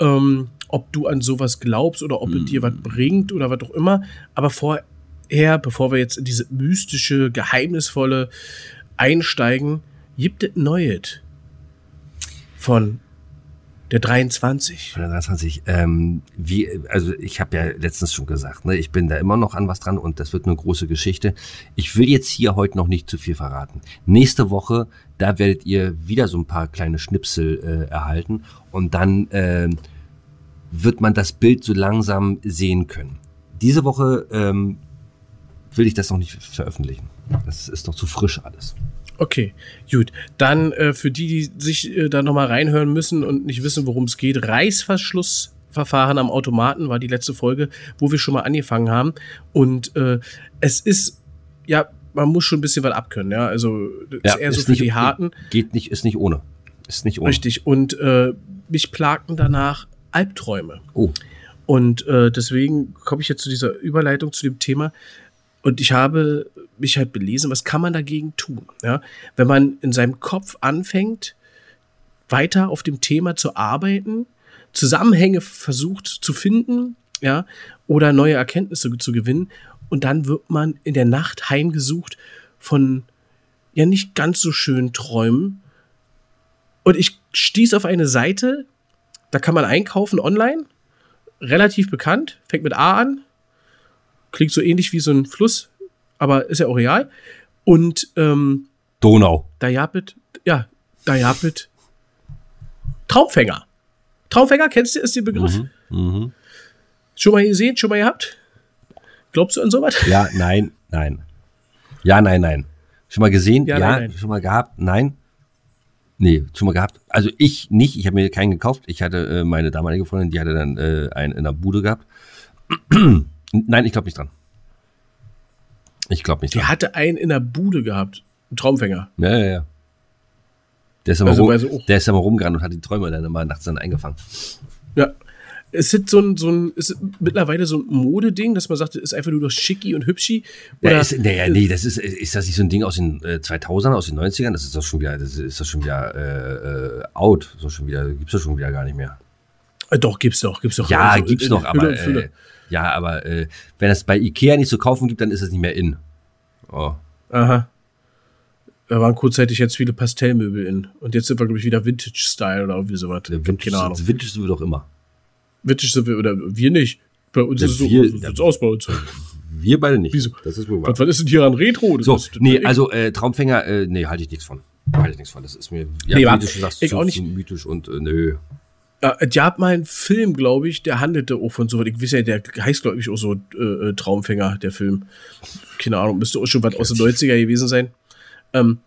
Ähm, ob du an sowas glaubst oder ob es dir was bringt oder was auch immer. Aber vorher, bevor wir jetzt in diese mystische, geheimnisvolle einsteigen, gibt es Neues von der 23. Von der 23. Ähm, wie, also ich habe ja letztens schon gesagt, ne, ich bin da immer noch an was dran und das wird eine große Geschichte. Ich will jetzt hier heute noch nicht zu viel verraten. Nächste Woche, da werdet ihr wieder so ein paar kleine Schnipsel äh, erhalten und dann ähm, wird man das Bild so langsam sehen können. Diese Woche ähm, will ich das noch nicht veröffentlichen. Das ist noch zu frisch alles. Okay, gut. Dann äh, für die, die sich äh, da nochmal reinhören müssen und nicht wissen, worum es geht, Reißverschlussverfahren am Automaten war die letzte Folge, wo wir schon mal angefangen haben. Und äh, es ist, ja, man muss schon ein bisschen was abkönnen, ja. Also das ist eher so für die Harten. Geht nicht, ist nicht ohne. Ist nicht ohne. Richtig. Und äh, mich plagten danach Albträume. Oh. Und äh, deswegen komme ich jetzt zu dieser Überleitung zu dem Thema. Und ich habe mich halt belesen, was kann man dagegen tun? Ja? Wenn man in seinem Kopf anfängt, weiter auf dem Thema zu arbeiten, Zusammenhänge versucht zu finden, ja, oder neue Erkenntnisse zu gewinnen, und dann wird man in der Nacht heimgesucht von ja nicht ganz so schönen Träumen. Und ich stieß auf eine Seite, Da kann man einkaufen online. Relativ bekannt. Fängt mit A an. Klingt so ähnlich wie so ein Fluss, aber ist ja auch real. Und ähm, Donau. da japet, ja, da japet Traumfänger. Traumfänger, kennst du, ist der Begriff? Mhm. Schon mal gesehen, schon mal gehabt? Glaubst du an sowas? Ja, nein, nein. Ja, nein, nein. Schon mal gesehen? Ja, Ja, nein, nein. schon mal gehabt? Nein. Nee, schon mal gehabt. Also ich nicht, ich habe mir keinen gekauft. Ich hatte äh, meine damalige Freundin, die hatte dann äh, einen in der Bude gehabt. Nein, ich glaube nicht dran. Ich glaube nicht dran. Der hatte einen in der Bude gehabt. Ein Traumfänger. Ja, ja, ja. Der ist, immer Also, rum, auch- der ist immer rumgerannt und hat die Träume dann immer nachts dann eingefangen. Ja. Es ist so ein, so ein, es ist mittlerweile so ein Modeding, dass man sagt, es ist einfach nur noch schicki und hübschi. Ja, Oder, ist, nee, nee, das ist, ist das nicht so ein Ding aus den äh, 2000ern, aus den 90ern? Das ist doch schon wieder, das ist doch schon wieder äh, äh, out. So schon wieder, gibt's doch schon wieder gar nicht mehr. äh, doch, gibt's doch, gibt's doch. Ja, Also, gibt's in- noch, aber äh, ja, aber äh, wenn es bei Ikea nicht zu kaufen gibt, dann ist es nicht mehr in. Oh. Aha. Da waren kurzzeitig jetzt viele Pastellmöbel in. Und jetzt sind wir, glaube ich, wieder Vintage-Style oder irgendwie sowas. Der Vintage, Keine Ahnung. Vintage sind wir doch immer. Vintage sind wir, oder wir nicht. Bei uns Ja, ist es so, wir- so sieht's aus bei uns. <laughs> Wir beide nicht. Wieso? Das ist wohl wahr. Was, was ist denn hier an Retro? Das So, ist, nee, also äh, Traumfänger, äh, nee, halte ich nichts von. Halte ich nichts von. Das ist mir, ja, Nee, wie du schon sagst, ich zu, auch nicht. mythisch und äh, nö. Äh, die hat mal einen Film, glaube ich, der handelte auch von so was. Ich weiß ja, der heißt, glaube ich, auch so äh, äh, Traumfänger, der Film. Keine Ahnung, müsste auch schon was aus den 90er gewesen sein. Ähm,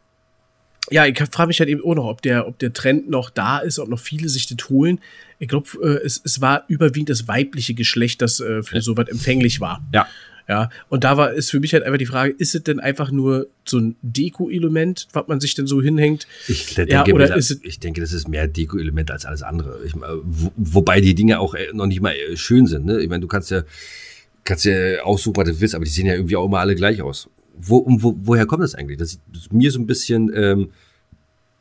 ja, ich frage mich halt eben auch noch, ob der, ob der Trend noch da ist, ob noch viele sich das holen. Ich glaube, äh, es, es war überwiegend das weibliche Geschlecht, das äh, für Ja. so was empfänglich war. Ja. Ja, und da war, ist für mich halt einfach die Frage, ist es denn einfach nur so ein Deko-Element, was man sich denn so hinhängt? Ich denke, Ja, oder das, ist es- ich denke, das ist mehr Deko-Element als alles andere. Ich, wo, wobei die Dinge auch äh, noch nicht mal äh, schön sind. Ne? Ich meine, du kannst ja, kannst ja aussuchen, was du willst, aber die sehen ja irgendwie auch immer alle gleich aus. Wo, wo, woher kommt das eigentlich? Das sieht mir so ein bisschen ähm,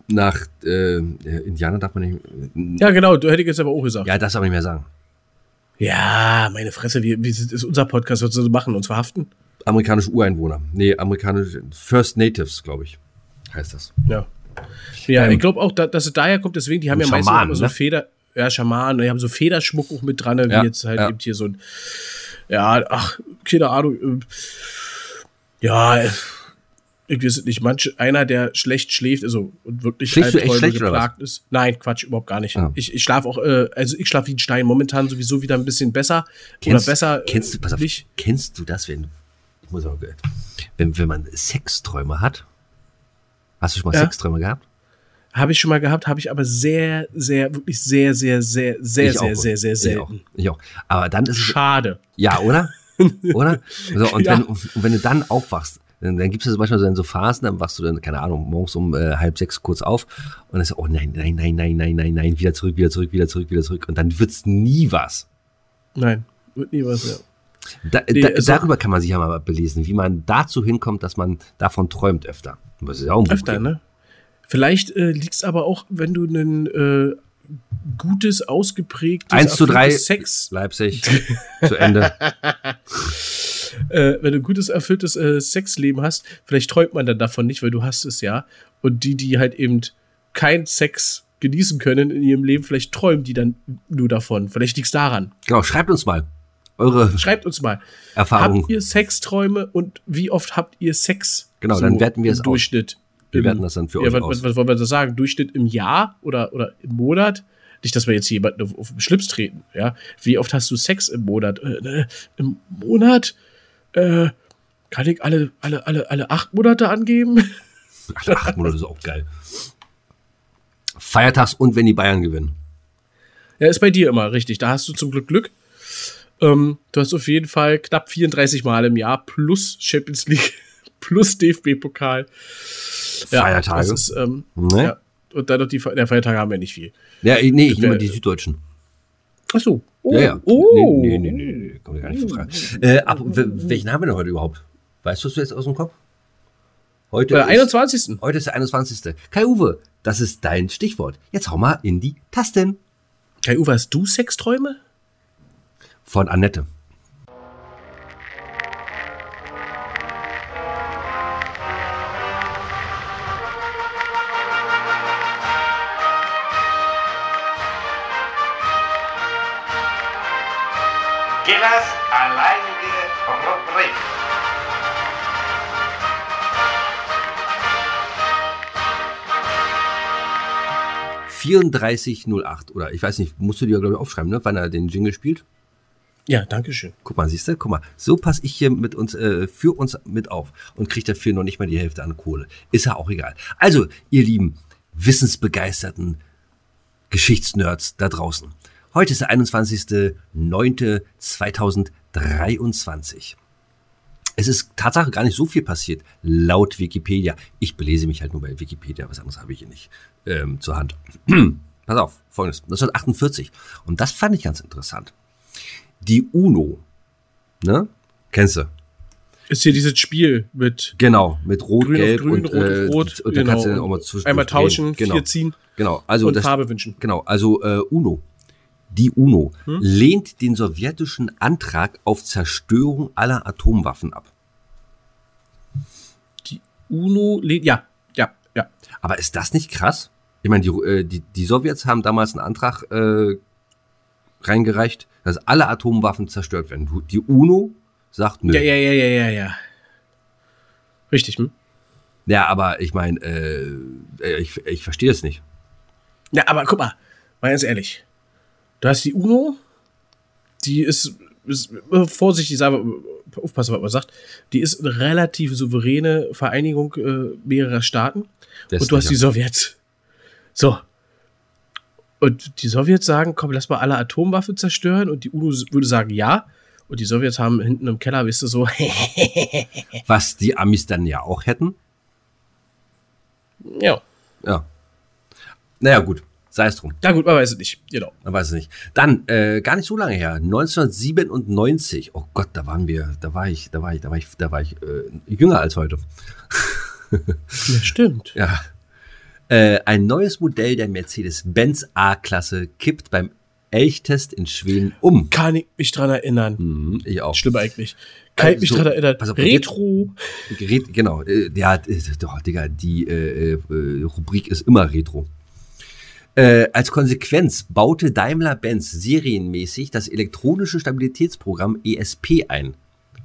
nach äh, Indianer darf man nicht. Ja, genau, du hätte ich jetzt aber auch gesagt. ja, das aber nicht mehr sagen. Ja, meine Fresse, wie, wie ist unser Podcast, was sie machen? Uns verhaften? Amerikanische Ureinwohner. Nee, amerikanische First Natives, glaube ich, heißt das. Ja. Ja, Ähm, ich glaube auch, da, dass es daher kommt, deswegen, die haben ja meistens Schamanen, immer so ne? Feder, ja, Schamanen, die haben so Federschmuck auch mit dran, wie Ja, jetzt halt ja. eben hier so ein, ja, ach, keine Ahnung, ähm, ja, ich weiß es nicht, manch, einer, der schlecht schläft, also und wirklich Albträume geplagt ist. Nein, Quatsch, überhaupt gar nicht. Ah. Ich, ich schlafe auch, äh, also ich schlafe wie ein Stein, momentan sowieso wieder ein bisschen besser Kennst, oder besser. Kennst du, äh, pass auf, nicht. kennst du das, wenn, ich muss auch, wenn, wenn man Sexträume hat? Hast du schon mal Ja. Sexträume gehabt? Habe ich schon mal gehabt, habe ich aber sehr, sehr, wirklich sehr, sehr, sehr, sehr, sehr, sehr, sehr Ich auch. selten. Ich auch. Aber dann ist es, Schade. ja, oder? <laughs> oder? So, und, Ja. wenn, und wenn du dann aufwachst, dann, dann gibt es manchmal so, so Phasen, dann wachst du dann, keine Ahnung, morgens um äh, halb sechs kurz auf und dann ist oh nein, nein, nein, nein, nein, nein, nein, wieder zurück, wieder zurück, wieder zurück, wieder zurück. Und dann wird's nie was. Nein, wird nie was, ja. Da, Nee, da, also- darüber kann man sich ja mal belesen, wie man dazu hinkommt, dass man davon träumt öfter. Das ist ja auch ein Buch Öfter, geben. ne? Vielleicht äh, liegt es aber auch, wenn du ein äh, gutes, ausgeprägtes 1 zu 3 erfülltes Sex, Leipzig zu Ende. <laughs> äh, wenn du ein gutes, erfülltes äh, Sexleben hast, vielleicht träumt man dann davon nicht, weil du hast es ja. Und die, die halt eben kein Sex genießen können in ihrem Leben, vielleicht träumen die dann nur davon. Vielleicht liegt es daran. Genau, schreibt uns mal eure Schreibt uns mal. Erfahrungen. Habt ihr Sexträume und wie oft habt ihr Sex? Genau, dann werten wir es aus. Durchschnitt. Wir Im- werten das dann für ja, euch was, aus. was, was wollen wir da sagen? Durchschnitt im Jahr oder, oder im Monat? Nicht, dass wir jetzt jemanden auf, auf den Schlips treten, ja? Wie oft hast du Sex im Monat? Äh, ne, Im Monat? Äh, kann ich alle, alle, alle, alle acht Monate angeben? <laughs> Alle acht Monate ist auch geil. Feiertags und wenn die Bayern gewinnen. Ja, ist bei dir immer richtig. Da hast du zum Glück Glück. Ähm, du hast auf jeden Fall knapp 34 Mal im Jahr plus Champions League, <laughs> plus DFB-Pokal. Feiertage. Das ist, ähm, Ne? ja. Und dann noch die Fe- der Feiertage haben wir nicht viel. Ja, nee, ich nehme die Süddeutschen. Ach so. Oh. Ja, ja. Oh. Nee, nee, nee, nee, nee, kommt ja gar nicht in Frage. Äh, ab, welchen haben wir denn heute überhaupt? Weißt du es jetzt aus dem Kopf? Heute, Äh, ist, 21. heute ist der 21. Kai-Uwe, das ist dein Stichwort. Jetzt hau mal in die Tasten. Kai Uwe, hast du Sexträume? Von Annette. Kellers alleinige Rubrik. ...3408 oder ich weiß nicht, musst du dir glaube ich aufschreiben, ne, wann er den Jingle spielt? Ja, danke schön. Guck mal, siehst du? Guck mal, so passe ich hier mit uns, äh, für uns mit auf und kriege dafür noch nicht mal die Hälfte an Kohle. Ist ja auch egal. Also, ihr lieben wissensbegeisterten Geschichtsnerds da draußen. Heute ist der 21.09.2023. Es ist Tatsache gar nicht so viel passiert, laut Wikipedia. Ich belese mich halt nur bei Wikipedia, was anderes habe ich hier nicht ähm, zur Hand. <clears throat> Pass auf, folgendes, 1948. Und das fand ich ganz interessant. Die UNO, ne? Kennst du? Ist hier dieses Spiel mit Genau, mit Rot, Grün Gelb Grün, und, Rot äh, Rot. Und da genau. kannst du dann auch mal zwischen Einmal tauschen, genau. vier ziehen Genau, also und das, Farbe wünschen. Genau, also äh, UNO. Die UNO Hm? lehnt den sowjetischen Antrag auf Zerstörung aller Atomwaffen ab. Die UNO, le- ja, ja, ja. Aber ist das nicht krass? Ich meine, die, äh, die, die Sowjets haben damals einen Antrag äh, reingereicht, dass alle Atomwaffen zerstört werden. Die UNO sagt nö. Ja, ja, ja, ja, ja, ja. Richtig, hm? Ja, aber ich meine, äh, äh, ich, ich verstehe es nicht. Ja, aber guck mal, mal ganz ehrlich. Du hast die UNO, die ist, ist äh, vorsichtig, sagen wir, aufpassen, was man sagt, die ist eine relativ souveräne Vereinigung äh, mehrerer Staaten. und du hast die Sowjets. So. Und die Sowjets sagen, komm, lass mal alle Atomwaffen zerstören. Und die UNO würde sagen, ja. Und die Sowjets haben hinten im Keller, weißt du, so, <laughs> Was die Amis dann ja auch hätten. ja. Ja. Naja, gut. Sei es drum. Ja gut, man weiß es nicht. Genau. Man weiß es nicht. Dann, äh, gar nicht so lange her, 1997. Oh Gott, da waren wir, da war ich, da war ich, da war ich, da war ich äh, jünger als heute. Ja, stimmt. <laughs> Ja. Äh, ein neues Modell der Mercedes-Benz A-Klasse kippt beim Elchtest in Schweden um. Kann ich mich dran erinnern. Mhm, ich auch. Schlimm eigentlich. Kann ich mich so, dran erinnern. pass auf, Retro. Gerät, genau. Äh, ja, äh, doch, Digga, die äh, äh, Rubrik ist immer Retro. Äh, als Konsequenz baute Daimler-Benz serienmäßig das elektronische Stabilitätsprogramm ESP ein.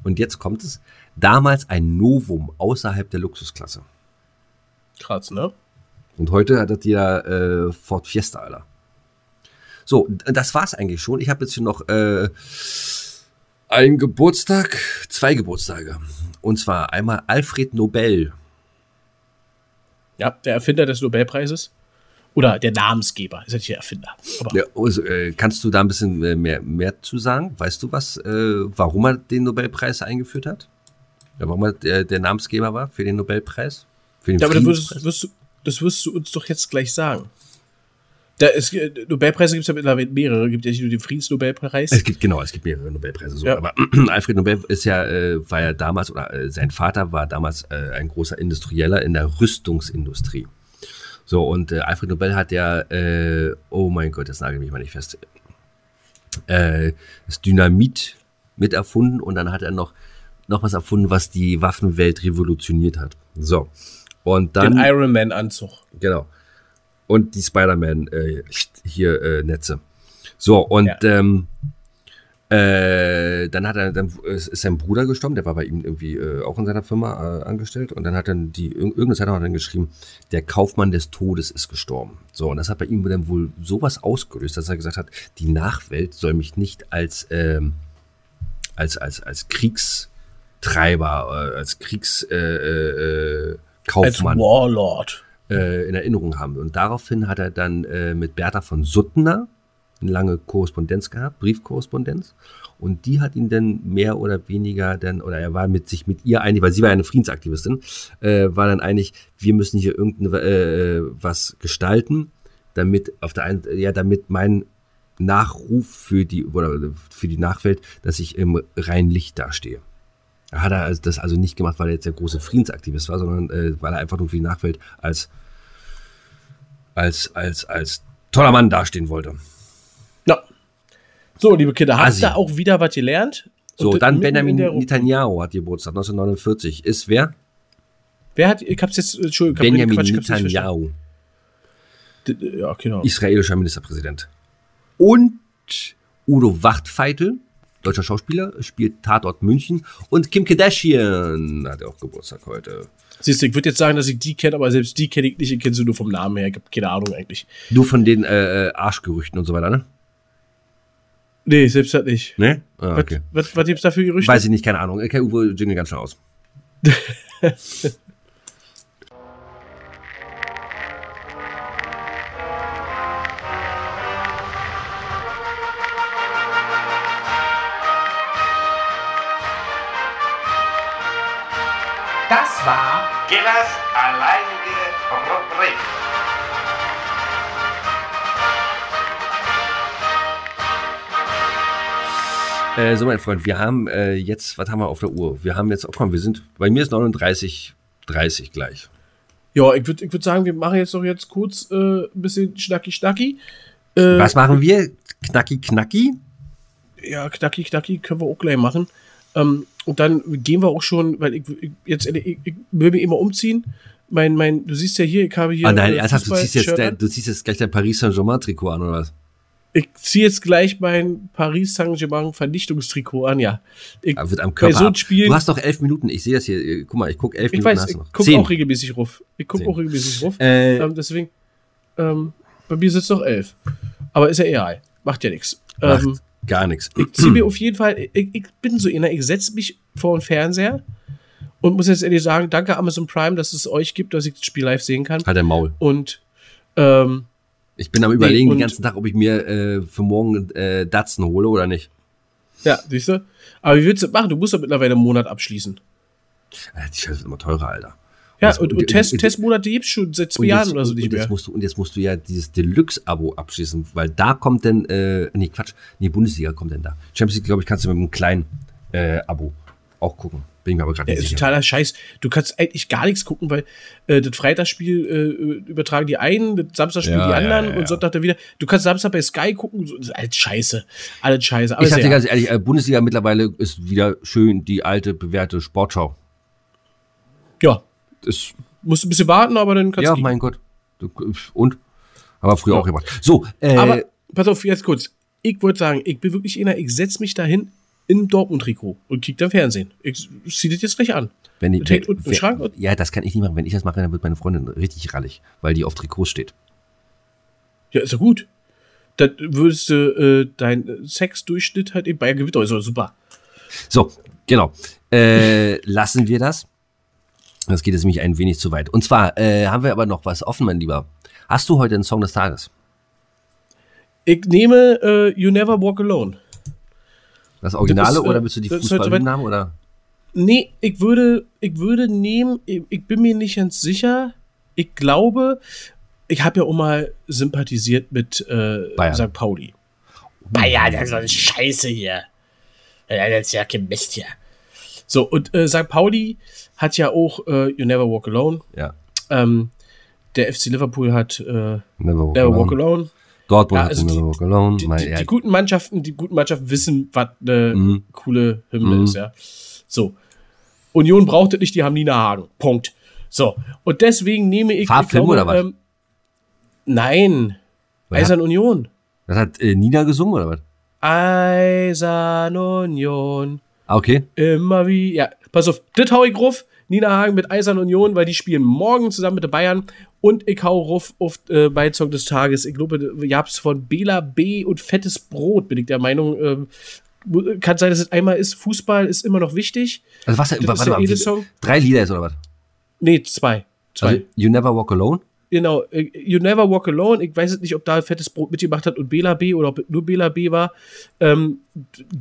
Und jetzt kommt es. Damals ein Novum außerhalb der Luxusklasse. Krass, ne? Und heute hat das jeder äh, Ford Fiesta, Alter. So, das war's eigentlich schon. Ich habe jetzt hier noch äh, einen Geburtstag, zwei Geburtstage. Und zwar einmal Alfred Nobel. Ja, der Erfinder des Nobelpreises. Oder der Namensgeber, ist ja nicht der Erfinder. Aber Ja, also, äh, kannst du da ein bisschen äh, mehr, mehr zu sagen? Weißt du was, äh, warum er den Nobelpreis eingeführt hat? Ja, warum er der, der Namensgeber war für den Nobelpreis? Für den Ja, aber das wirst, wirst du, das wirst du uns doch jetzt gleich sagen. Da ist, Nobelpreise gibt es ja mittlerweile mehrere. Gibt ja nicht nur den Friedensnobelpreis. Es gibt genau, es gibt mehrere Nobelpreise. So. Ja. Aber <clears throat> Alfred Nobel ist ja, äh, war ja damals oder äh, sein Vater war damals äh, ein großer Industrieller in der Rüstungsindustrie. So und äh, Alfred Nobel hat ja, äh, oh mein Gott, das nagel mich mal nicht fest, äh, das Dynamit mit erfunden und dann hat er noch noch was erfunden, was die Waffenwelt revolutioniert hat. So und dann den Iron Man Anzug. Genau. Und die Spider-Man äh, hier äh, Netze. So, und Ja. ähm, äh, dann hat er, dann ist sein Bruder gestorben, der war bei ihm irgendwie äh, auch in seiner Firma äh, angestellt und dann hat dann die, irg- irgendeine Zeitung hat dann geschrieben, der Kaufmann des Todes ist gestorben. So, und das hat bei ihm dann wohl sowas ausgelöst, dass er gesagt hat, die Nachwelt soll mich nicht als, ähm, als, als, als Kriegstreiber, äh, als Kriegs, äh, äh, Als Warlord. äh, in Erinnerung haben. Und daraufhin hat er dann äh, mit Bertha von Suttner eine lange Korrespondenz gehabt, Briefkorrespondenz. Und die hat ihn dann mehr oder weniger dann, oder er war mit sich mit ihr einig, weil sie war ja eine Friedensaktivistin, äh, war dann einig, wir müssen hier irgendein äh, was gestalten, damit auf der einen, ja, damit mein Nachruf für die, oder für die Nachwelt, dass ich im reinen Licht dastehe. Er hat er also das also nicht gemacht, weil er jetzt der große Friedensaktivist war, sondern äh, weil er einfach nur für die Nachwelt als, als, als, als toller Mann dastehen wollte. So, liebe Kinder, habt ihr auch wieder was gelernt? So, Und dann Benjamin Netanyahu hat Geburtstag, 1949. Ist wer? Wer hat, ich hab's jetzt, Entschuldigung, ich Benjamin Quatsch, Netanyahu, Ja, genau. israelischer Ministerpräsident. Und Udo Wachtfeitel, deutscher Schauspieler, spielt Tatort München. Und Kim Kardashian hat auch Geburtstag heute. Siehst du, ich würde jetzt sagen, dass ich die kenne, aber selbst die kenne ich nicht. Ich kenne sie nur vom Namen her. Ich habe keine Ahnung eigentlich. Nur von den äh, äh, Arschgerüchten und so weiter, ne? Nee, selbst das nicht. Ne? Ah, okay. Was, was, was gibt's da für Gerüchte? Weiß ich nicht, keine Ahnung. Okay, Uwe jingle ganz schnell aus. <laughs> Äh, so, mein Freund, wir haben äh, jetzt, was haben wir auf der Uhr? Wir haben jetzt, oh, komm, wir sind, bei mir ist 39, 30 gleich. Ja, ich würde ich würd sagen, wir machen jetzt noch jetzt kurz äh, ein bisschen schnacki schnacki. Äh, Was machen wir? Knacki, knacki? Ja, knacki knacki können wir auch gleich machen. Ähm, und dann gehen wir auch schon, weil ich, ich jetzt ich, ich will mich immer umziehen. Mein, mein, du siehst ja hier, ich habe hier. Ah nein, äh, ernsthaft, du ziehst, jetzt, du ziehst jetzt gleich dein Paris Saint-Germain-Trikot an, oder was? Ich ziehe jetzt gleich mein Paris Saint-Germain Vernichtungstrikot an, ja. Ich, Wird am Körper so. Spielen, Du hast doch elf Minuten, ich sehe das hier. äh, Guck mal, ich guck elf ich Minuten weiß, ich noch. gucke auch regelmäßig ruf. Ich gucke auch regelmäßig ruf. Äh, Ähm, deswegen, ähm, bei mir sitzt noch elf. Aber ist ja egal. Macht ja nichts. macht Ähm, gar nichts. ich ziehe mir auf jeden Fall, ich, ich bin so einer, ich setze mich vor den Fernseher und muss jetzt ehrlich sagen, danke Amazon Prime, dass es euch gibt, dass ich das Spiel live sehen kann. Halt dein Maul. Und ähm, Ich bin am überlegen und- den ganzen Tag, ob ich mir äh, für morgen äh, Datsen hole oder nicht. ja, siehst du? Aber wie willst du das machen? Du musst doch mittlerweile einen Monat abschließen. Die Scheiße wird immer teurer, Alter. Ja, und, und, und- Test, und- Testmonate gibt's schon seit zwei Jahren oder so nicht mehr. Musst du, und jetzt musst du ja dieses Deluxe-Abo abschließen, weil da kommt denn, äh, nee, Quatsch, nee, Bundesliga kommt denn da. Champions League, glaube ich, kannst du mit einem kleinen äh, Abo auch gucken. Bin ich mir aber gerade Ja, nicht ist totaler Scheiß. Du kannst eigentlich gar nichts gucken, weil äh, das Freitagsspiel äh, übertragen die einen, das Samstagspiel Ja, die ja, anderen ja, ja. und Sonntag dann wieder. Du kannst Samstag bei Sky gucken, so, das ist alles Scheiße. Alles Scheiße. Aber Ich sag dir ja, ganz ehrlich, äh, Bundesliga mittlerweile ist wieder schön die alte, bewährte Sportschau. ja, Ist, musst ein bisschen warten, aber dann kannst ja, du. mein Gott. Und? Aber früher Ja. auch gemacht. So, äh, Aber pass auf, jetzt kurz. Ich wollte sagen, ich bin wirklich einer, ich setze mich dahin in Dortmund-Trikot und kick dann Fernsehen. Ich zieh das jetzt gleich an. wenn die, hängt unten im Schrank ja, das kann ich nicht machen. Wenn ich das mache, dann wird meine Freundin richtig rallig, weil die auf Trikots steht. Ja, ist ja gut. Dann würdest du äh, dein Sexdurchschnitt halt in Bayern gewinnen. Also super. So, genau. Äh, lassen wir das. Das geht jetzt nämlich ein wenig zu weit. Und zwar äh, haben wir aber noch was offen, mein Lieber. Hast du heute einen Song des Tages? Ich nehme äh, You Never Walk Alone. Das Originale Das ist, äh, oder willst du die Fußballnamen oder? Nee, ich würde, ich würde nehmen, ich, ich bin mir nicht ganz sicher. Ich glaube, ich habe ja auch mal sympathisiert mit äh, Bayern. St. Pauli. Bayern, das ist so eine Scheiße hier. Ja, Das ist ja kein Mist hier. So, und äh, St. Pauli hat ja auch äh, You Never Walk Alone. Ja. Ähm, der FC Liverpool hat äh, Never Walk Never Walk Alone. Alone. Dortmund Ja, hat also Never die- Walk Alone. Die, die, die guten Mannschaften, die guten Mannschaften wissen, was eine Mhm. coole Hymne Mhm. ist, ja. So. Union braucht es nicht, die haben Nina Hagen. Punkt. So. Und deswegen nehme ich. Farbfilm oder was? Ähm, nein. Wer Eisern Union. Das hat äh, Nina gesungen oder was? Eisern Union. Ah, okay. Immer wie. Ja, pass auf. Das hau ich ruf. Nina Hagen mit Eisern Union, weil die spielen morgen zusammen mit den Bayern. Und ich hau ruf auf äh, bei Song des Tages. Ich glaube, ihr habt's von Bela B. und Fettes Brot, bin ich der Meinung. Ähm, kann sein, dass es einmal ist, Fußball ist immer noch wichtig. Also was, Das ist warte der mal, wie- Edelsong. drei Lieder ist oder was? Nee, zwei. Zwei. Also, you Never Walk Alone? Genau, äh, You Never Walk Alone. Ich weiß jetzt nicht, ob da fettes Brot mitgemacht hat und Bela B oder ob es nur Bela B war. Ähm,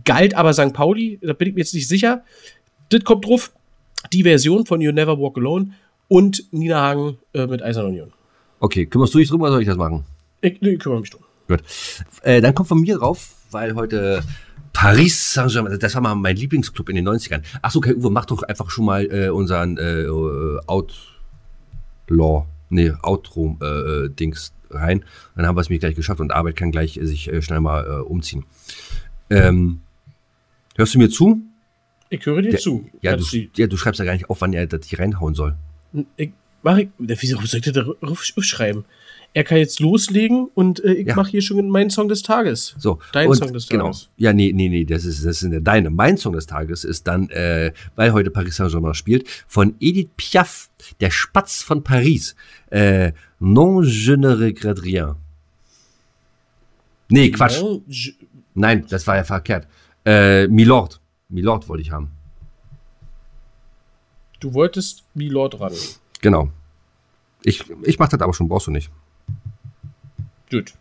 galt aber St. Pauli, da bin ich mir jetzt nicht sicher. Das kommt drauf. Die Version von You Never Walk Alone und Nina Hagen äh, mit Eisern Union. Okay, kümmerst du dich drum oder soll ich das machen? Ich, nee, ich kümmere mich drum. Gut. Äh, dann kommt von mir drauf, weil heute Paris Saint-Germain, das war mal mein Lieblingsclub in den 90ern. Ach so, Kai Uwe, mach doch einfach schon mal äh, unseren äh, äh, Outlaw, nee, Outro-Dings rein. Dann haben wir es mir gleich geschafft und Arbeit kann gleich äh, sich äh, schnell mal äh, umziehen. Ähm, hörst du mir zu? Ich höre dir Der- zu. Ja du, ja, du schreibst ja gar nicht auf, wann er das hier reinhauen soll. Ich, Mach ich, wieso soll ich das da aufschreiben? Er kann jetzt loslegen und äh, ich Ja. mache hier schon meinen Song des Tages. So, Dein und, Song des genau. Tages. Ja, nee, nee, nee, das ist, das der deine. Mein Song des Tages ist dann, äh, weil heute Paris Saint-Germain spielt, von Edith Piaf, der Spatz von Paris. Äh, non, je ne regrette rien. Nee, Quatsch. Nein, das war ja verkehrt. Äh, Milord. Milord wollte ich haben. Du wolltest Milord ran. Genau. Ich, ich mach das aber schon, brauchst du nicht. Gut.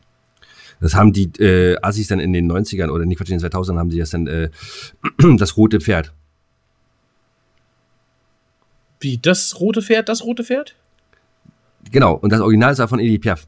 Das haben die äh, Assis dann in den 90ern oder nicht Quatsch, in den 2000ern haben sie das dann, äh, <clears throat> das rote Pferd. Wie, das rote Pferd, das rote Pferd? Genau, und das Original ist auch von Edith Piaf.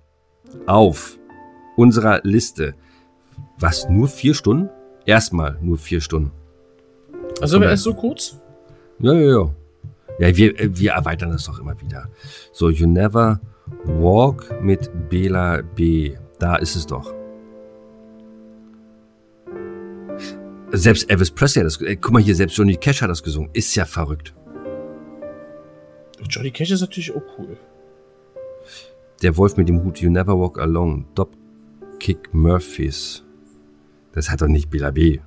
auf unserer Liste, was, nur vier Stunden? Erstmal nur vier Stunden. Also, wir- erst so kurz? Ja, ja, ja. Ja, wir, wir erweitern das doch immer wieder. So, You Never Walk mit Bela B. Da ist es doch. Selbst Elvis Presley hat das, äh, guck mal hier, selbst Johnny Cash hat das gesungen. Ist ja verrückt. Johnny Cash ist natürlich auch cool. Der Wolf mit dem Hut, You Never Walk Alone, Dropkick Murphys. Das hat doch nicht Bela B.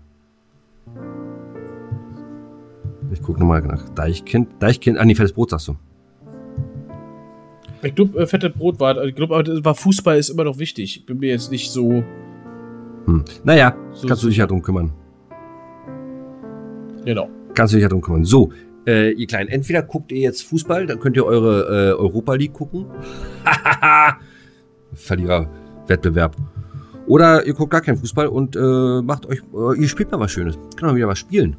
Ich gucke nochmal nach Deichkind. Deichkind, ah nee, fettes Brot sagst du. Ich glaube, äh, fette Brot war, ich glaube, war Fußball ist immer noch wichtig. Ich bin mir jetzt nicht so. Hm. Naja, So kannst du dich ja drum kümmern. Genau. Kannst du dich ja drum kümmern. So, äh, ihr Kleinen, entweder guckt ihr jetzt Fußball, dann könnt ihr eure äh, Europa League gucken. <laughs> Verliererwettbewerb. Oder ihr guckt gar keinen Fußball und äh, macht euch, äh, ihr spielt mal was Schönes. Kann mal wieder was spielen.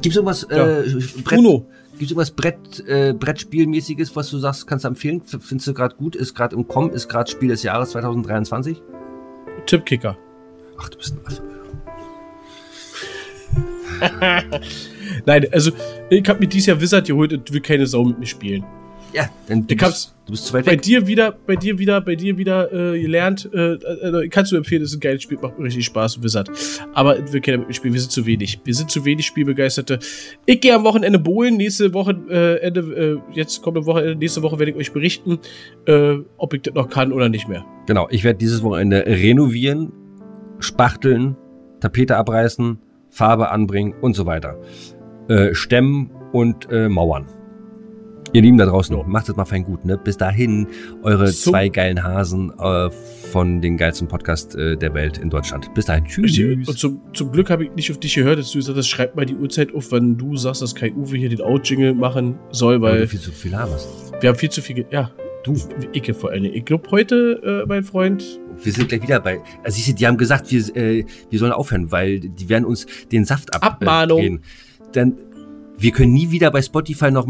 Gibt's irgendwas, Ja. äh, Brett, Uno. gibt's irgendwas Brett, äh, Brettspielmäßiges, was du sagst, kannst du empfehlen? Findest du gerade gut? Ist gerade im Kommen? Ist gerade Spiel des Jahres 2023? Tippkicker. Ach, du bist ein Affe. <laughs> Nein, also, ich habe mir dieses Jahr Wizard geholt und will keine Sau mit mir spielen. Ja, dann du Ich bist, du bist zu weit Bei weg. dir wieder, bei dir wieder, bei dir wieder äh, gelernt. Äh, äh, kannst du empfehlen, ist ein geiles Spiel, macht richtig Spaß, Wizard. Aber wir können mit mir spielen, wir sind zu wenig. Wir sind zu wenig Spielbegeisterte. Ich gehe am Wochenende bowlen, nächste Woche, äh, Ende, äh, jetzt kommende Woche, nächste Woche werde ich euch berichten, äh, ob ich das noch kann oder nicht mehr. Genau, ich werde dieses Wochenende renovieren, spachteln, Tapete abreißen, Farbe anbringen und so weiter. Äh, stemmen und äh, mauern. Ihr Lieben da draußen, Ja. macht es mal fein gut, ne? Bis dahin, eure So. zwei geilen Hasen äh, von den geilsten Podcast äh, der Welt in Deutschland. Bis dahin, tschüss. Und zum, zum Glück habe ich nicht auf dich gehört, dass du gesagt hast, schreib mal die Uhrzeit auf, wann du sagst, dass Kai Uwe hier den Out-Jingle machen soll, Weil du viel zu viel laberst. wir haben viel zu viel. Ja, Du, ich vor allem. Ich glaube, heute, äh, mein Freund, wir sind gleich wieder bei. Also, siehst du, die haben gesagt, wir, äh, wir sollen aufhören, weil die werden uns den Saft ab, Abmahnung. Dann, wir können nie wieder bei Spotify noch